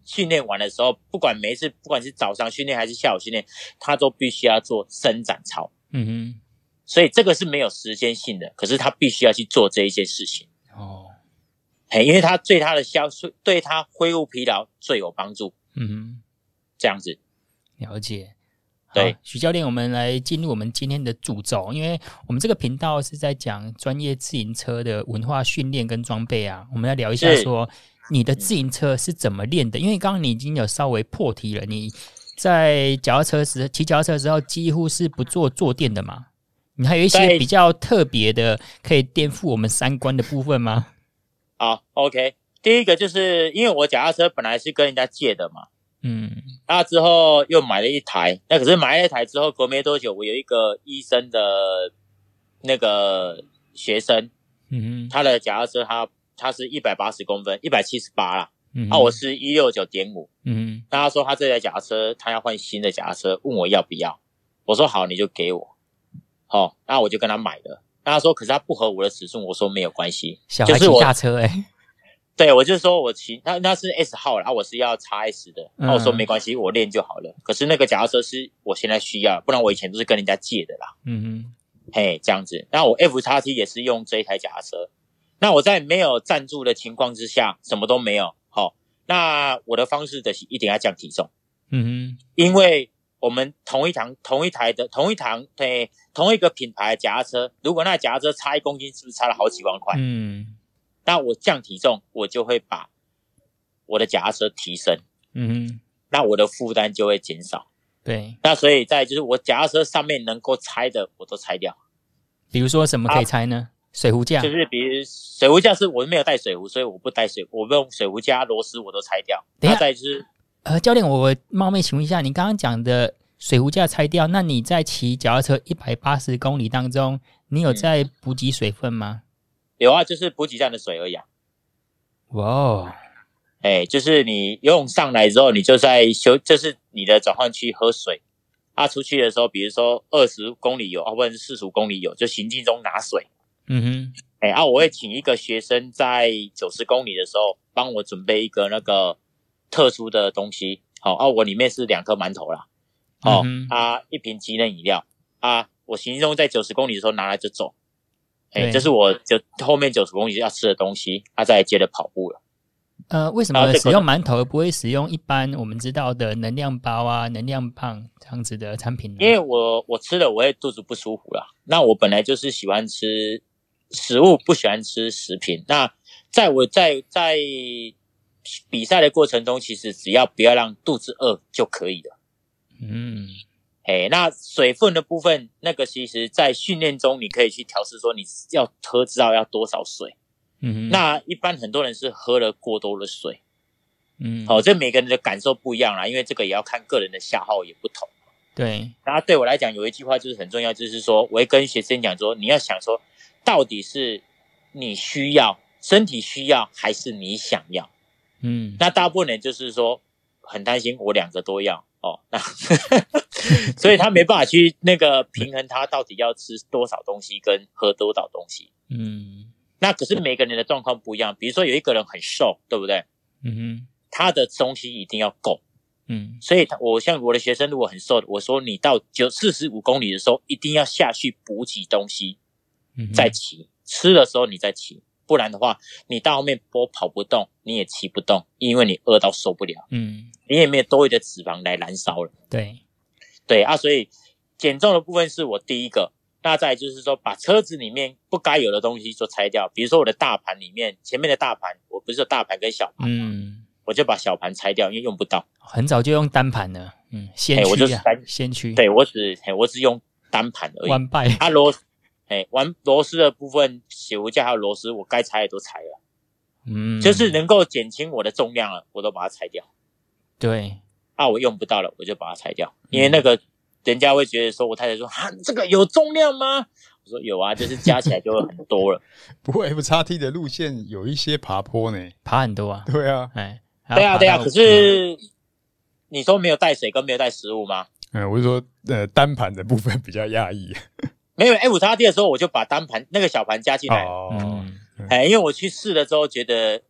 训练完的时候，不管每一次，不管是早上训练还是下午训练，他都必须要做伸展操。嗯哼，所以这个是没有时间性的，可是他必须要去做这一件事情。哦，嘿，因为他对他的消除，对它恢复疲劳最有帮助。嗯哼。这样子，了解。对，许教练，我们来进入我们今天的主轴，因为我们这个频道是在讲专业自行车的文化训练跟装备啊。我们来聊一下，说你的自行车是怎么练的？因为刚刚你已经有稍微破题了，你在脚踏车时骑脚踏车的时候，几乎是不做坐垫的嘛？你还有一些比较特别的，可以颠覆我们三观的部分吗？好，OK。第一个就是因为我脚踏车本来是跟人家借的嘛。嗯，那之后又买了一台，那可是买了一台之后，隔没多久，我有一个医生的那个学生，嗯哼，他的脚踏车他他是一百八十公分，一百七十八啦，嗯，啊，我是一六九点五，嗯，那他说他这台脚踏车他要换新的脚踏车，问我要不要，我说好，你就给我，好，哦，那我就跟他买了，那他说可是他不合我的尺寸，我说没有关系，小孩骑大车哎，欸。对，我就说我骑，他那是 S 号，然后我是要 XS 的，然后我说没关系，我练就好了。可是那个脚踏车是我现在需要，不然我以前都是跟人家借的啦。嗯哼，嘿，这样子。那我 FXT 也是用这一台脚踏车。那我在没有赞助的情况之下，什么都没有。好，那我的方式的是一定要降体重。嗯哼，因为我们同一堂、同一台的、同一堂对同一个品牌的脚踏车，如果那脚踏车差一公斤，是不是差了好几万块？嗯。那我降体重，我就会把我的脚踏车提升，嗯哼，那我的负担就会减少。对，那所以在就是我脚踏车上面能够拆的，我都拆掉。比如说什么可以拆呢？啊、水壶架，就是比如水壶架是我没有带水壶，所以我不带水，我不用水壶架螺丝我都拆掉。等一下，再就是呃，教练，我冒昧请问一下，你刚刚讲的水壶架拆掉，那你在骑脚踏车一百八十公里当中，你有在补给水分吗？嗯有啊，就是补给站的水而已。哇哦，哎，就是你游泳上来之后，你就在休，就是你的转换区喝水。啊，出去的时候，比如说二十公里有，啊，或者是四十五公里有，就行进中拿水。嗯哼，哎，啊，我会请一个学生在九十公里的时候帮我准备一个那个特殊的东西。好，啊，我里面是两颗馒头啦。哦、嗯，啊，一瓶鸡嫩饮料。啊，我行进中在九十公里的时候拿来就走。哎，这是我就后面九十公里要吃的东西，他、啊、再接着跑步了。呃，为什么使用馒头不会使用一般我们知道的能量包啊、能量棒这样子的产品呢？因为我我吃了我会肚子不舒服啦。那我本来就是喜欢吃食物，不喜欢吃食品。那在我在在比赛的过程中，其实只要不要让肚子饿就可以了。嗯。哎，那水分的部分，那个其实，在训练中你可以去调试，说你要喝知道要多少水。嗯，那一般很多人是喝了过多的水。嗯，好，这每个人的感受不一样啦，因为这个也要看个人的消耗也不同。对，然后对我来讲，有一句话就是很重要，就是说，我会跟学生讲说，你要想说，到底是你需要，身体需要，还是你想要？嗯，那大部分人就是说，很担心我两个都要哦，那 所以他没办法去那个平衡，他到底要吃多少东西跟喝多少东西。嗯，那可是每个人的状况不一样，比如说有一个人很瘦，对不对？嗯哼，他的东西一定要够。嗯，所以，我像我的学生，如果很瘦，我说你到九四十五公里的时候，一定要下去补给东西，嗯，再骑。吃的时候你再骑，不然的话，你到后面波跑不动，你也骑不动，因为你饿到受不了。嗯，你也没有多余的脂肪来燃烧了。对，对啊，所以减重的部分是我第一个。那再就是说，把车子里面不该有的东西就拆掉，比如说我的大盘里面前面的大盘，我不是有大盘跟小盘，嗯。我就把小盘拆掉，因为用不到。很早就用单盘了，嗯，先驱啊，我就是单先驱。对我只，我只用单盘而已。完败。啊螺，哎，玩螺丝的部分，起伏架还有螺丝，我该拆的都拆了。嗯，就是能够减轻我的重量了，我都把它拆掉。对。啊，我用不到了，我就把它拆掉，因为那个人家会觉得说，我太太说，啊，这个有重量吗？我说有啊，就是加起来就会很多了。不过 F 叉 T 的路线有一些爬坡呢，爬很多啊。对啊，哎。对啊，对啊，可是你说没有带水跟没有带食物吗？嗯，我是说，呃，单盘的部分比较压抑。没有 F 叉 T 的时候，我就把单盘那个小盘加进来。哦，哎、嗯，因为我去试了之后，觉得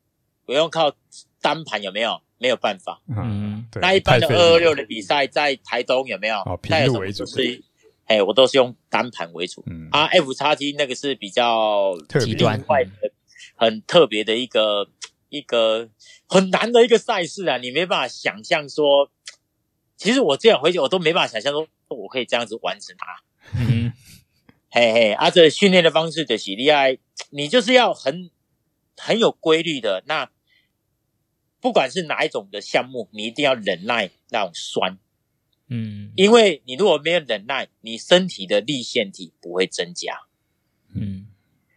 不用靠单盘，有没有？没有办法。嗯，对。那一般的二二六的比赛在台东有没有？哦，平路为主。是，哎，我都是用单盘为主。嗯啊，F 叉 T 那个是比较极端、很特别的一个。一个很难的一个赛事啊，你没办法想象说，其实我这样回去我都没办法想象说，我可以这样子完成它。嗯，嘿嘿，啊，这训练的方式就是厉害，你就是要很很有规律的。那不管是哪一种的项目，你一定要忍耐那种酸。嗯，因为你如果没有忍耐，你身体的立腺体不会增加。嗯。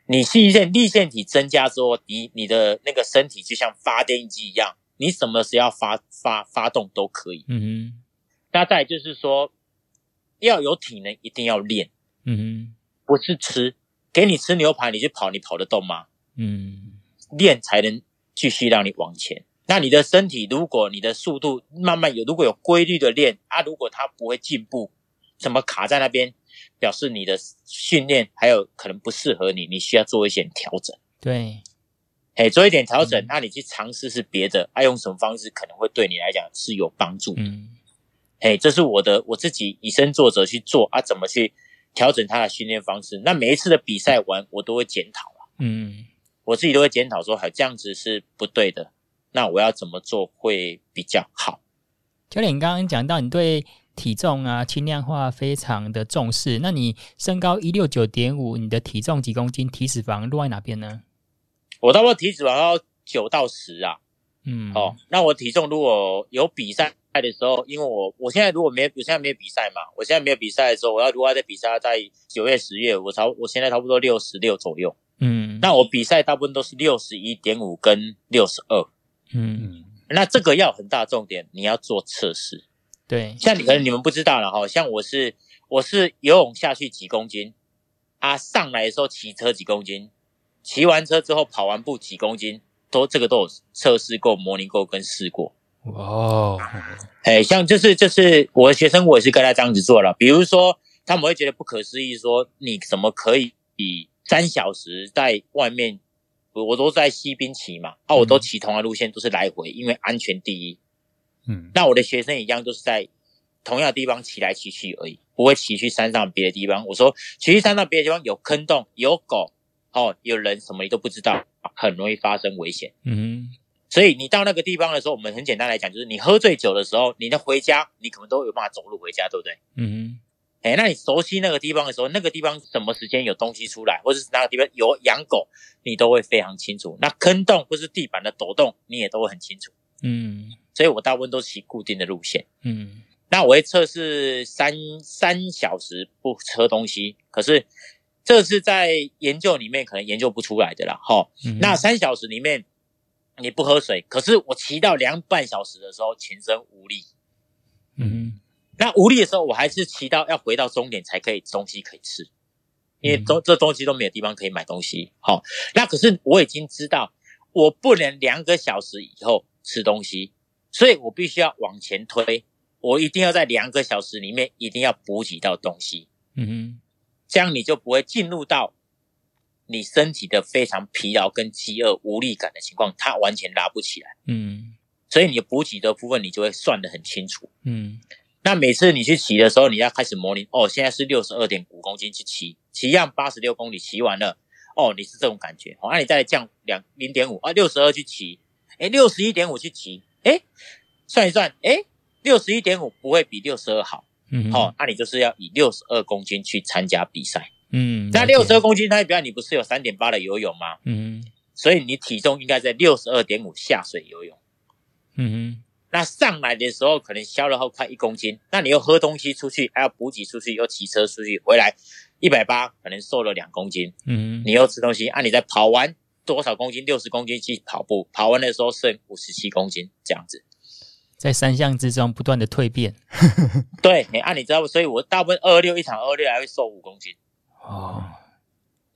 你立腺立腺体增加之后，你你的那个身体就像发电机一样，你什么时候要发发发动都可以。嗯哼。那再就是说，要有体能，一定要练。嗯哼。不是吃，给你吃牛排，你去跑，你跑得动吗？嗯。练才能继续让你往前。那你的身体，如果你的速度慢慢有，如果有规律的练啊，如果它不会进步，怎么卡在那边？表示你的训练还有可能不适合你，你需要做一些调整。对，哎，做一点调整，那、嗯啊、你去尝试是别的，爱、啊、用什么方式可能会对你来讲是有帮助。嗯，哎，这是我的我自己以身作则去做啊，怎么去调整他的训练方式？那每一次的比赛完，我都会检讨啊。嗯，我自己都会检讨说，好这样子是不对的，那我要怎么做会比较好？教练，你刚刚讲到你对。体重啊，轻量化非常的重视。那你身高一六九点五，你的体重几公斤？体脂肪落在哪边呢？我差不多体脂肪要九到十啊。嗯，哦，那我体重如果有比赛的时候，因为我我现在如果没有，我现在没有比赛嘛，我现在没有比赛的时候，我要如果要在比赛在九月、十月，我差我现在差不多六十六左右。嗯，那我比赛大部分都是六十一点五跟六十二。嗯，那这个要很大重点，你要做测试。对，像你可能你们不知道了哈，像我是我是游泳下去几公斤，啊上来的时候骑车几公斤，骑完车之后跑完步几公斤，都这个都有测试过、模拟过跟试过。哦，哎，像就是就是我的学生，我也是跟他这样子做了。比如说他们会觉得不可思议，说你怎么可以以三小时在外面，我都在西滨骑嘛，啊我都骑同样路线，都是来回，因为安全第一。嗯，那我的学生一样都是在同样的地方骑来骑去而已，不会骑去山上别的地方。我说骑去山上别的地方有坑洞、有狗、哦，有人，什么你都不知道，很容易发生危险。嗯，所以你到那个地方的时候，我们很简单来讲，就是你喝醉酒的时候，你的回家，你可能都有办法走路回家，对不对？嗯，哎，那你熟悉那个地方的时候，那个地方什么时间有东西出来，或者是哪个地方有养狗，你都会非常清楚。那坑洞或是地板的抖动，你也都会很清楚。嗯。所以我大部分都骑固定的路线，嗯，那我会测试三三小时不喝东西，可是这是在研究里面可能研究不出来的啦，哈。嗯、那三小时里面你不喝水，可是我骑到两半小时的时候全身无力，嗯，那无力的时候，我还是骑到要回到终点才可以东西可以吃，因为东这东西都没有地方可以买东西。好，那可是我已经知道，我不能两个小时以后吃东西，所以我必须要往前推，我一定要在两个小时里面一定要补给到东西。嗯哼，这样你就不会进入到你身体的非常疲劳跟饥饿无力感的情况，它完全拉不起来。嗯，所以你补给的部分你就会算得很清楚。嗯。那每次你去骑的时候，你要开始模拟哦，现在是六十二点五公斤去骑，骑一样八十六公里骑完了，哦，你是这种感觉，好、哦，那你再降两零点五啊，六十二去骑，诶六十一点五去骑，诶算一算，诶六十一点五不会比六十二好，嗯，好、哦，那你就是要以六十二公斤去参加比赛，嗯，那六十二公斤代表你不是有三点八的游泳吗？嗯，所以你体重应该在六十二点五下水游泳，嗯。那上来的时候可能消了后快一公斤，那你又喝东西出去，还要补给出去，又骑车出去，回来一百八，可能瘦了两公斤。嗯，你又吃东西，啊，你在跑完多少公斤？六十公斤去跑步，跑完的时候剩五十七公斤，这样子，在三项之中不断的蜕变。对，你、啊、按你知道，所以我大部分二二六一场，二二六还会瘦五公斤。哦，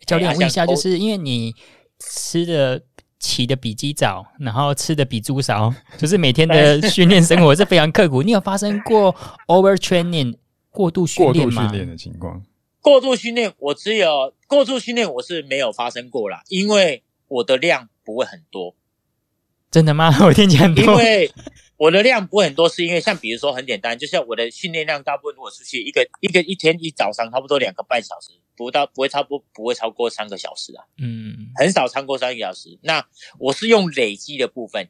教练问一下，就是因为你吃的。起的比鸡早，然后吃的比猪少，就是每天的 训练生活是非常刻苦。你有发生过 overtraining 过度训练吗？过度训练的情况，过度训练我只有过度训练我是没有发生过啦，因为我的量不会很多。真的吗？我听起来很多。因为我的量不会很多，是因为像比如说很简单，就像我的训练量大部分如果出去一个一个一天一早上差不多两个半小时。不到不会超不不会超过三个小时啊，嗯，很少超过三个小时。那我是用累积的部分，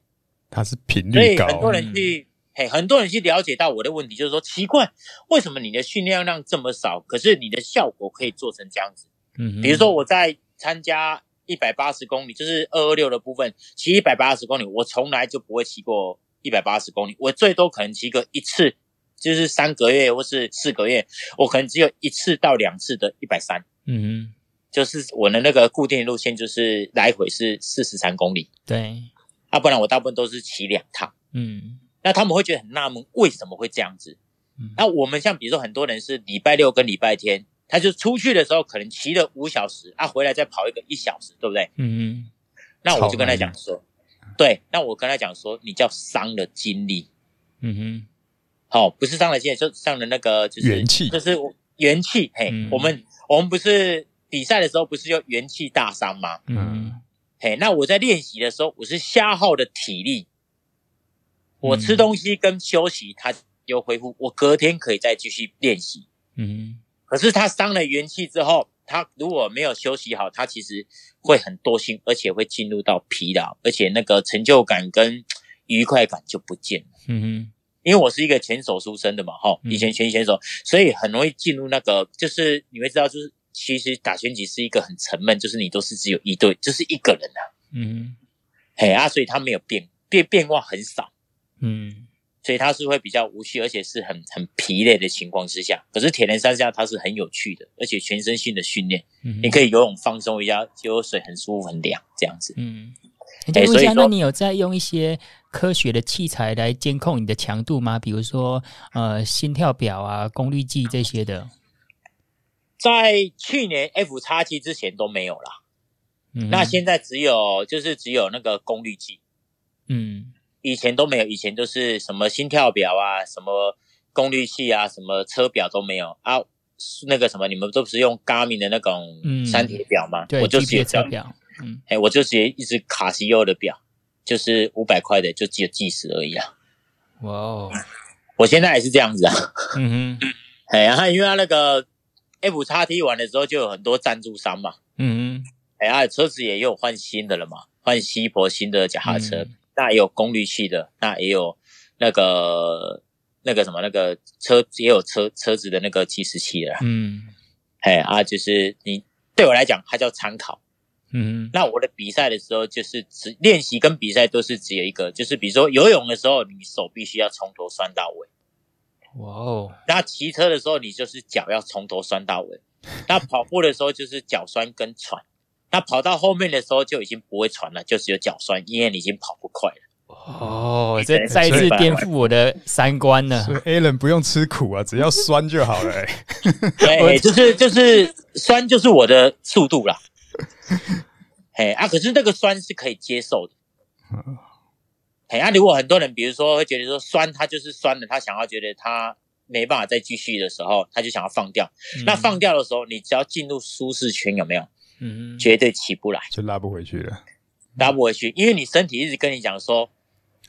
它是频率高，所以很多人去，嘿，很多人去了解到我的问题，就是说奇怪，为什么你的训练量这么少，可是你的效果可以做成这样子？嗯，比如说我在参加一百八十公里，就是二二六的部分，骑一百八十公里，我从来就不会骑过一百八十公里，我最多可能骑个一次。就是三个月或是四个月，我可能只有一次到两次的一百三，嗯，就是我的那个固定路线就是来回是四十三公里，对，啊，不然我大部分都是骑两趟，嗯，那他们会觉得很纳闷，为什么会这样子？嗯，那我们像比如说很多人是礼拜六跟礼拜天，他就出去的时候可能骑了五小时，啊，回来再跑一个一小时，对不对？嗯，那我就跟他讲说，对，那我跟他讲说，你叫伤了精力，嗯哼。好、哦，不是伤了筋，就伤了那个就是元气，就是元气。嘿，嗯、我们我们不是比赛的时候不是就元气大伤吗？嗯，嘿，那我在练习的时候，我是消耗的体力，我吃东西跟休息，它有恢复，我隔天可以再继续练习。嗯，可是他伤了元气之后，他如果没有休息好，他其实会很多心，而且会进入到疲劳，而且那个成就感跟愉快感就不见了。嗯哼。因为我是一个前手出身的嘛，哈，以前拳击选手，所以很容易进入那个，就是你会知道，就是其实打拳击是一个很沉闷，就是你都是只有一对，就是一个人啊，嗯，嘿啊，所以他没有变变变化很少，嗯，所以他是会比较无趣，而且是很很疲累的情况之下，可是铁人三项它是很有趣的，而且全身性的训练，嗯，你可以游泳放松一下，游水很舒服很凉这样子，嗯。哎，问一下，那你有在用一些科学的器材来监控你的强度吗？比如说，呃，心跳表啊、功率计这些的。在去年 F 叉七之前都没有啦。嗯，那现在只有就是只有那个功率计。嗯，以前都没有，以前都是什么心跳表啊、什么功率器啊、什么车表都没有啊。那个什么，你们都不是用 Garmin 的那种三铁表吗？嗯，对，我就直接车表。嗯，哎，我就直接一只卡西欧的表，就是五百块的，就只有计时而已啊。哇哦，我现在也是这样子啊。嗯哼，哎，然后因为他那个 F 叉 T 完的时候，就有很多赞助商嘛。嗯哼，哎呀，车子也有换新的了嘛，换西博新的脚踏车，嗯，那也有功率器的，那也有那个那个什么那个车也有车车子的那个计时器了。嗯，哎啊，就是你对我来讲，它叫参考。嗯，那我的比赛的时候，就是只练习跟比赛都是只有一个，就是比如说游泳的时候，你手必须要从头酸到尾。哇哦！那骑车的时候，你就是脚要从头酸到尾。那跑步的时候，就是脚酸跟喘。那跑到后面的时候，就已经不会喘了，就只有脚酸，因为你已经跑不快了。哦，这再一次颠覆我的三观了。所以 Alan 不用吃苦啊，只要酸就好了、欸。对，就是就是酸，就是我的速度啦。哎啊，可是那个酸是可以接受的。嘿啊，如果很多人，比如说会觉得说酸，他就是酸的，他想要觉得他没办法再继续的时候，他就想要放掉。嗯、那放掉的时候，你只要进入舒适圈，有没有？嗯，绝对起不来，就拉不回去了。拉不回去，因为你身体一直跟你讲说，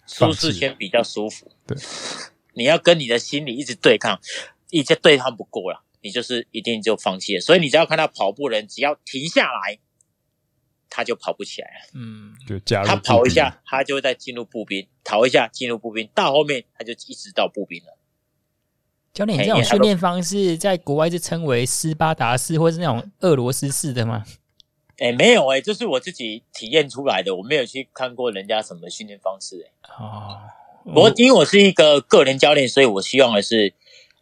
舒适圈比较舒服。对，你要跟你的心理一直对抗，一直对抗不过了，你就是一定就放弃了。所以你只要看到跑步人，只要停下来，他就跑不起来了。嗯，就加入他跑一下，他就会再进入步兵，逃一下进入步兵，到后面他就一直到步兵了。教练，你这种训练方式在国外是称为斯巴达式，或是那种俄罗斯式的吗？哎、欸，没有哎、欸，这是我自己体验出来的，我没有去看过人家什么训练方式哎、欸。哦，我因为我是一个个人教练，所以我希望的是，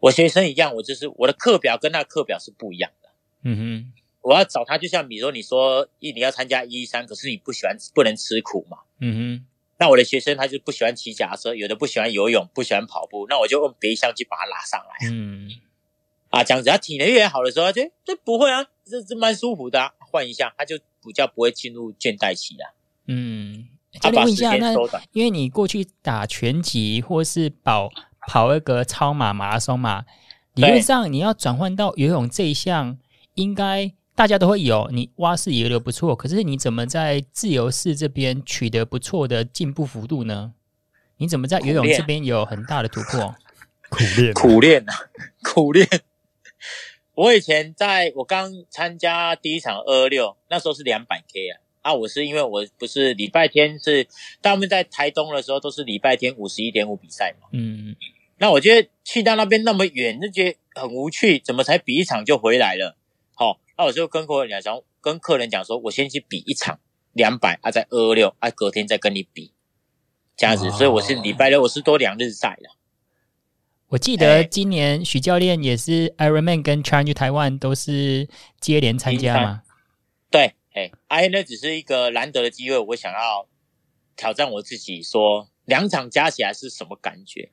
我学生一样，我就是我的课表跟他课表是不一样的。嗯哼，我要找他，就像比如说你说一你要参加一一三，可是你不喜欢不能吃苦嘛。嗯哼，那我的学生他就不喜欢骑脚踏车，有的不喜欢游泳，不喜欢跑步，那我就用别一项去把他拉上来。嗯，啊，这样子他体能越好的时候，他就就不会啊，这这蛮舒服的、啊。换一下，他就比较不会进入倦怠期了。嗯，教练问一下，那因为你过去打拳击或是跑跑一个超马马拉松嘛，理论上你要转换到游泳这一项，应该大家都会有。你蛙式也游得不错，可是你怎么在自由式这边取得不错的进步幅度呢？你怎么在游泳这边有很大的突破？苦练，苦练啊，苦练。我以前在我刚参加第一场二二六，那时候是两百 K 啊啊！我是因为我不是礼拜天是，他们在台东的时候都是礼拜天五十一点五比赛嘛。嗯，那我觉得去到那边那么远，就觉得很无趣，怎么才比一场就回来了？好，那我就跟客人讲，跟客人讲说，我先去比一场两百啊，再二二六啊，隔天再跟你比，这样子。所以我是礼拜六我是多两日赛的。我记得今年许教练也是 Ironman 跟 Challenge Taiwan 都是接连参加吗？对，哎，Ironman 只是一个难得的机会，我想要挑战我自己，说两场加起来是什么感觉？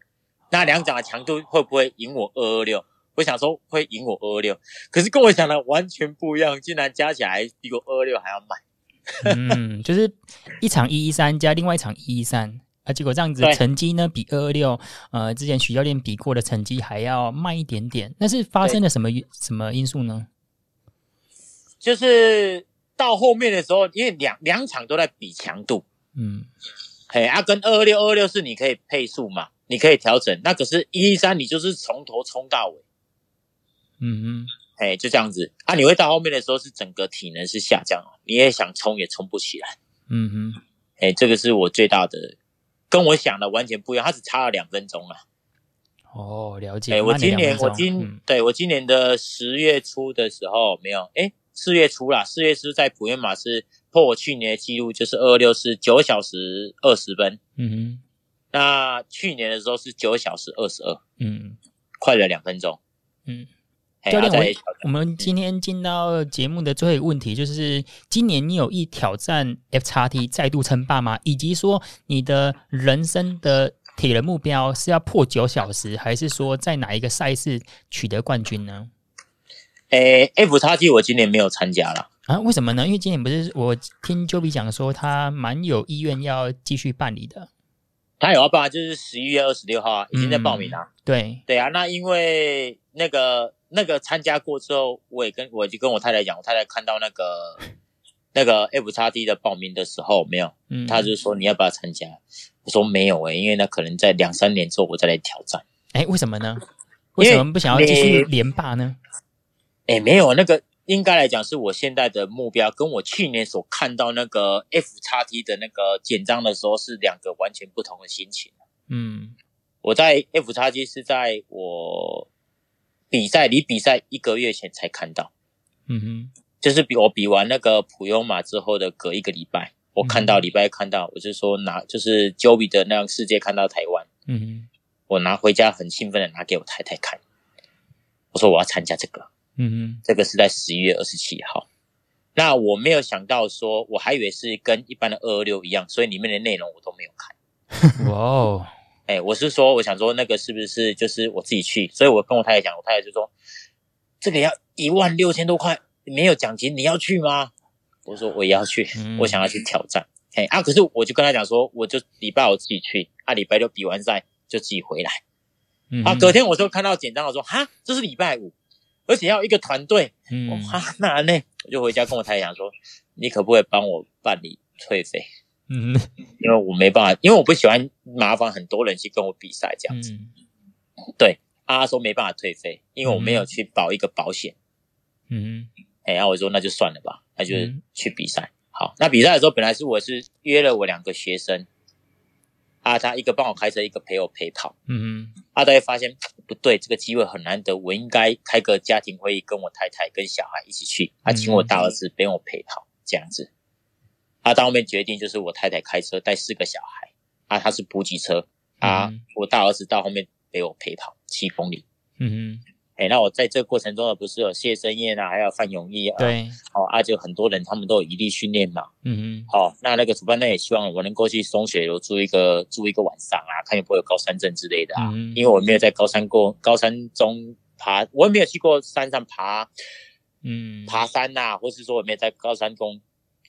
那两场的强度会不会赢我二二六？我想说会赢我二二六，可是跟我想的完全不一样，竟然加起来比我二二六还要慢。嗯，就是一场一一三加另外一场一一三。啊，结果这样子成绩呢，比二二六，呃，之前许教练比过的成绩还要慢一点点。那是发生了什么什么因素呢？就是到后面的时候，因为两两场都在比强度，嗯，嘿，啊，跟二二六二二六是你可以配速嘛，你可以调整。那可是一一三，你就是从头冲到尾，嗯嗯，嘿，就这样子。啊，你会到后面的时候是整个体能是下降，你也想冲也冲不起来，嗯哼，哎，这个是我最大的。跟我想的完全不一样，他只差了两分钟啊。哦，了解。哎，我今年我今、嗯、对我今年的十月初的时候没有，哎，四月初啦，四月初在普约马是破我去年的记录，就是二六四九小时二十分。嗯哼。那去年的时候是九小时二十二。嗯，快了两分钟。嗯。教练，我我们今天进到节目的最后一个问题，就是今年你有意挑战 FXT 再度称霸吗？以及说你的人生的铁人目标是要破九小时，还是说在哪一个赛事取得冠军呢？诶，F 叉 T 我今年没有参加了啊？为什么呢？因为今年不是我听 Joby 讲说他蛮有意愿要继续办理的。他有要办，就是十一月二十六号啊，已经在报名了。嗯、对对啊，那因为那个。那个参加过之后，我也跟我就跟我太太讲，我太太看到那个 那个 F 叉 T 的报名的时候，没有，嗯，他就说你要不要参加？我说没有诶、欸，因为那可能在两三年之后我再来挑战。哎，为什么呢？为什么不想要继续连霸呢？哎，没有，那个应该来讲是我现在的目标，跟我去年所看到那个 F 叉 T 的那个简章的时候是两个完全不同的心情。嗯，我在 F 叉 T 是在我。比赛离比赛一个月前才看到，嗯哼，就是比我比完那个普悠玛之后的隔一个礼拜，我看到礼拜看到，我就说拿就是 Joby 的那样世界看到台湾，嗯哼，我拿回家很兴奋的拿给我太太看，我说我要参加这个，嗯哼，这个是在十一月二十七号，那我没有想到说，我还以为是跟一般的二二六一样，所以里面的内容我都没有看。哇哦！哎，我是说，我想说那个是不是就是我自己去？所以我跟我太太讲，我太太就说，这个要一万六千多块，没有奖金，你要去吗？我说我也要去，嗯、我想要去挑战。哎啊，可是我就跟他讲说，我就礼拜我自己去，啊，礼拜六比完赛就自己回来。嗯、啊，隔天我就看到简章，我说哈，这是礼拜五，而且要一个团队。嗯，哦、哈，那呢，我就回家跟我太太讲说，你可不可以帮我办理退费？嗯，因为我没办法，因为我不喜欢麻烦很多人去跟我比赛这样子。嗯、对，啊说没办法退费，因为我没有去保一个保险。嗯，哎，然后我说那就算了吧，那就去比赛。嗯、好，那比赛的时候本来是我是约了我两个学生，啊，他一个帮我开车，一个陪我陪跑。嗯哼，啊，大家发现不对，这个机会很难得，我应该开个家庭会议，跟我太太跟小孩一起去，啊，请我大儿子陪我陪跑这样子。啊，到后面决定就是我太太开车带四个小孩，啊，他是补给车，啊，嗯、我大儿子到后面陪我陪跑七公里。嗯哼，哎，那我在这个过程中呢，不是有谢生燕啊，还有范永义啊，对，哦，啊，就很多人他们都有移力训练嘛。嗯嗯，好、哦，那那个主办方也希望我能够去松雪楼住一个住一个晚上啊，看有没有高山症之类的啊，嗯、因为我没有在高山过高山中爬，我也没有去过山上爬，嗯，爬山呐、啊，或是说我没有在高山中。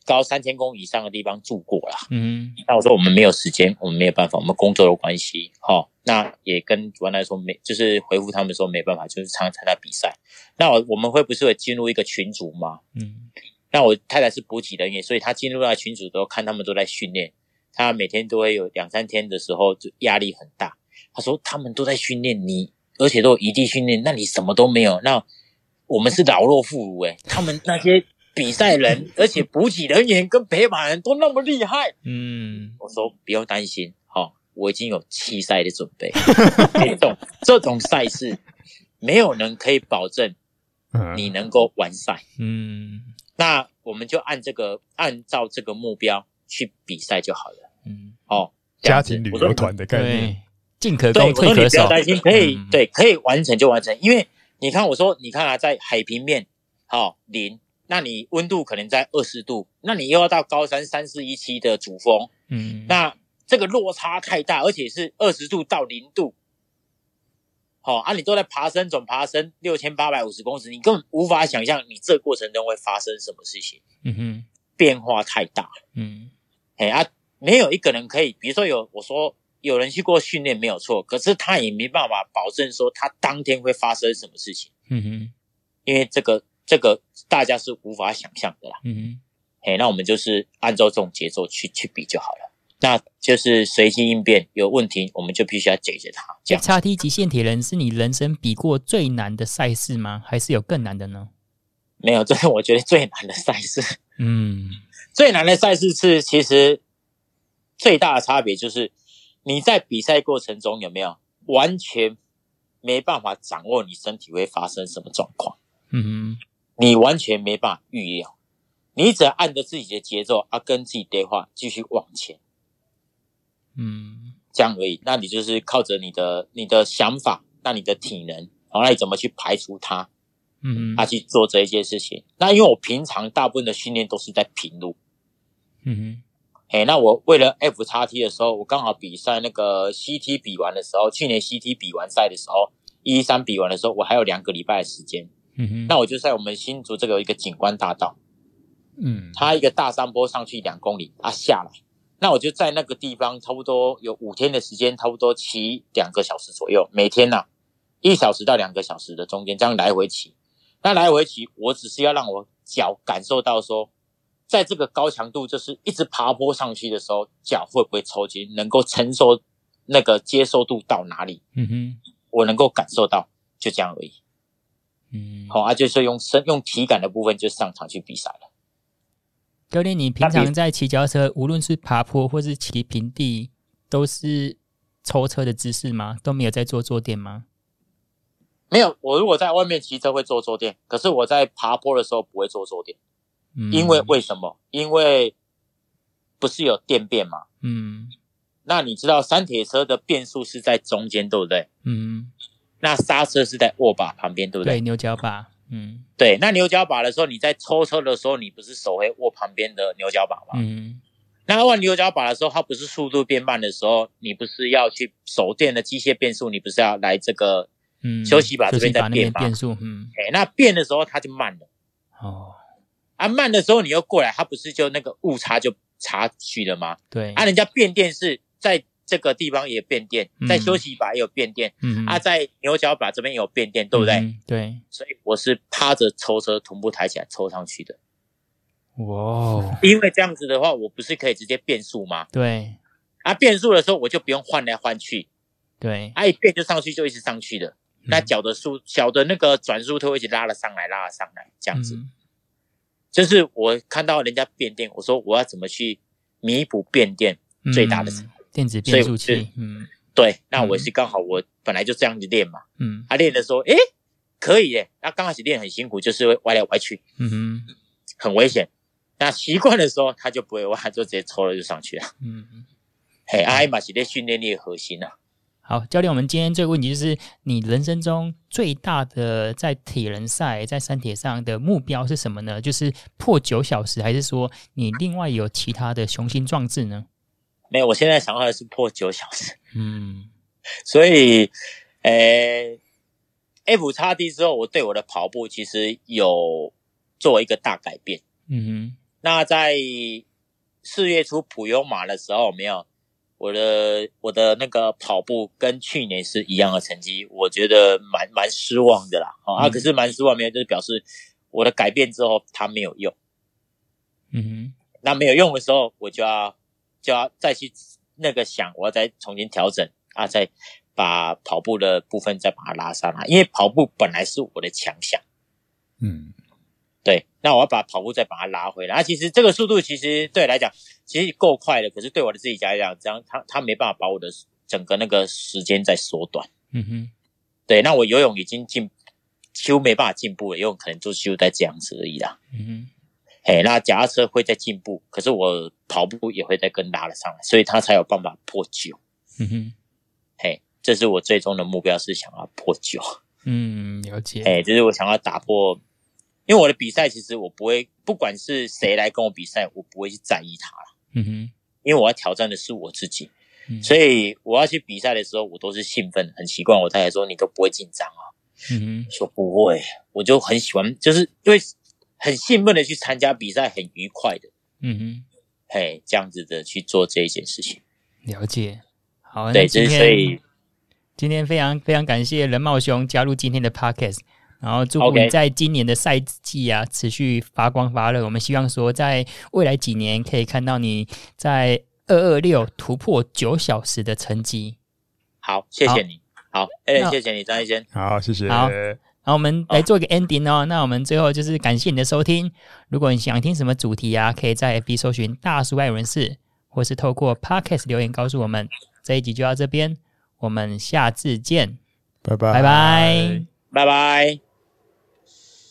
高三千公以上的地方住过了，嗯，那我说我们没有时间，我们没有办法，我们工作的关系，哈，那也跟主办来说没，就是回复他们说没办法，就是常常参加比赛。那我我们会不是会进入一个群组吗？嗯，那我太太是补给人员，所以她进入到群组都看他们都在训练，她每天都会有两三天的时候就压力很大。她说他们都在训练你，而且都有异地训练，那你什么都没有，那我们是老弱妇孺诶，他们那些。比赛人，而且补给人员跟陪马人都那么厉害，嗯，我说不用担心，好，我已经有弃赛的准备。这种这种赛事，没有人可以保证你能够完赛，嗯，那我们就按这个按照这个目标去比赛就好了，嗯，哦，家庭旅游团的概念，进可攻退可守，你不要担心，可以，对，可以完成就完成，因为你看，我说你看啊，在海平面，好零。那你温度可能在二十度，那你又要到高山三四一七的主峰，嗯，那这个落差太大，而且是二十度到零度，好啊，你都在爬升，总爬升六千八百五十公尺，你根本无法想象你这过程中会发生什么事情，嗯哼，变化太大，嗯，哎啊，没有一个人可以，比如说有我说有人去过训练没有错，可是他也没办法保证说他当天会发生什么事情，嗯哼，因为这个。这个大家是无法想象的啦，嗯哼，嘿，那我们就是按照这种节奏去去比就好了，那就是随机应变，有问题我们就必须要解决它。这样，FXT 极限铁人是你人生比过最难的赛事吗？还是有更难的呢？没有，这是我觉得最难的赛事。嗯，最难的赛事是其实最大的差别就是你在比赛过程中有没有完全没办法掌握你身体会发生什么状况？嗯哼。你完全没办法预料，你只要按着自己的节奏啊，跟自己对话，继续往前，嗯，这样而已。那你就是靠着你的你的想法，那你的体能，然后那你怎么去排除它？嗯，啊，去做这一件事情。那因为我平常大部分的训练都是在平路，嗯哼，哎，那我为了 F 叉 T 的时候，我刚好比赛那个 CT 比完的时候，去年 CT 比完赛的时候，一三比完的时候，我还有两个礼拜的时间。嗯哼，那我就在我们新竹这个有一个景观大道，嗯，它一个大山坡上去两公里，啊下来，那我就在那个地方差不多有五天的时间，差不多骑两个小时左右，每天呐、啊，一小时到两个小时的中间这样来回骑，那来回骑，我只是要让我脚感受到说，在这个高强度就是一直爬坡上去的时候，脚会不会抽筋，能够承受那个接受度到哪里？嗯哼，我能够感受到，就这样而已。嗯，好啊，就是用身用体感的部分就上场去比赛了。教练，你平常在骑脚车，无论是爬坡或是骑平地，都是抽车的姿势吗？都没有在做坐垫吗？没有，我如果在外面骑车会做坐垫，可是我在爬坡的时候不会做坐垫。嗯，因为为什么？因为不是有电变吗？嗯，那你知道山铁车的变速是在中间，对不对？嗯。那刹车是在握把旁边，对不对？对，牛角把。嗯，对。那牛角把的时候，你在抽车的时候，你不是手会握旁边的牛角把吗？嗯。那握牛角把的时候，它不是速度变慢的时候，你不是要去手电的机械变速，你不是要来这个嗯休息把这边再变嘛？变速，嗯，哎，那变的时候它就慢了。哦，啊，慢的时候你又过来，它不是就那个误差就差距了吗？对，啊，人家变电是在这个地方也变电，在休息把也有变电，嗯，啊，在牛角把这边也有变电，对不对？嗯、对，所以我是趴着抽车同步抬起来抽上去的。哇，因为这样子的话，我不是可以直接变速吗？对，啊，变速的时候我就不用换来换去，对，啊，一变就上去就一直上去的，嗯、那脚的速脚的那个转速都会一直拉了上来，拉了上来，这样子。嗯、就是我看到人家变电，我说我要怎么去弥补变电最大的差、嗯、电子变速器？嗯，对，那我是刚好我本来就这样子练嘛，嗯，他练的时候，诶，可以耶，那刚开始练很辛苦，就是会歪来歪去，嗯哼，很危险。那习惯的时候，他就不会歪，就直接抽了就上去了。嗯嗯，嘿，阿玛是练训练力的核心啊。好，教练，我们今天这个问题就是：你人生中最大的在铁人赛、在山铁上的目标是什么呢？就是破九小时，还是说你另外有其他的雄心壮志呢？没有，我现在想要的是破九小时。嗯，所以，诶，F 叉 D 之后，我对我的跑步其实有做一个大改变。嗯哼。那在四月初普悠马的时候，没有我的我的那个跑步跟去年是一样的成绩，我觉得蛮蛮失望的啦。啊，可是蛮失望，没有就是表示我的改变之后它没有用。嗯哼，那没有用的时候，我就要就要再去那个想，我要再重新调整啊，再把跑步的部分再把它拉上来，因为跑步本来是我的强项。嗯。对，那我要把跑步再把它拉回来。啊，其实这个速度其实对来讲其实够快的，可是对我的自己来讲，这样他他没办法把我的整个那个时间再缩短。嗯哼，对，那我游泳已经进，几乎没办法进步了，游泳可能就就在这样子而已啦。嗯哼，嘿，那脚踏车会在进步，可是我跑步也会在跟拉了上来，所以他才有办法破九。嗯哼，嘿，这是我最终的目标是想要破九。嗯，了解。哎，这是我想要打破。因为我的比赛，其实我不会，不管是谁来跟我比赛，我不会去在意他了。嗯哼，因为我要挑战的是我自己，嗯、所以我要去比赛的时候，我都是兴奋，很奇怪。我太太说：“你都不会紧张啊？”嗯哼，说不会，我就很喜欢，就是因为很兴奋的去参加比赛，很愉快的。嗯哼，嘿，这样子的去做这一件事情。了解。好，对，那今天所以今天非常非常感谢任茂兄加入今天的 Podcast。然后祝福你在今年的赛季啊持续发光发热。我们希望说，在未来几年可以看到你在二二六突破九小时的成绩。好，谢谢你。好，哎，谢谢你，张医生。好，谢谢。好，然后我们来做一个 ending 哦。那我们最后就是感谢你的收听。如果你想听什么主题啊，可以在 FB 搜寻大叔爱人士，或是透过 Podcast 留言告诉我们。这一集就到这边，我们下次见。拜拜，拜拜，拜拜。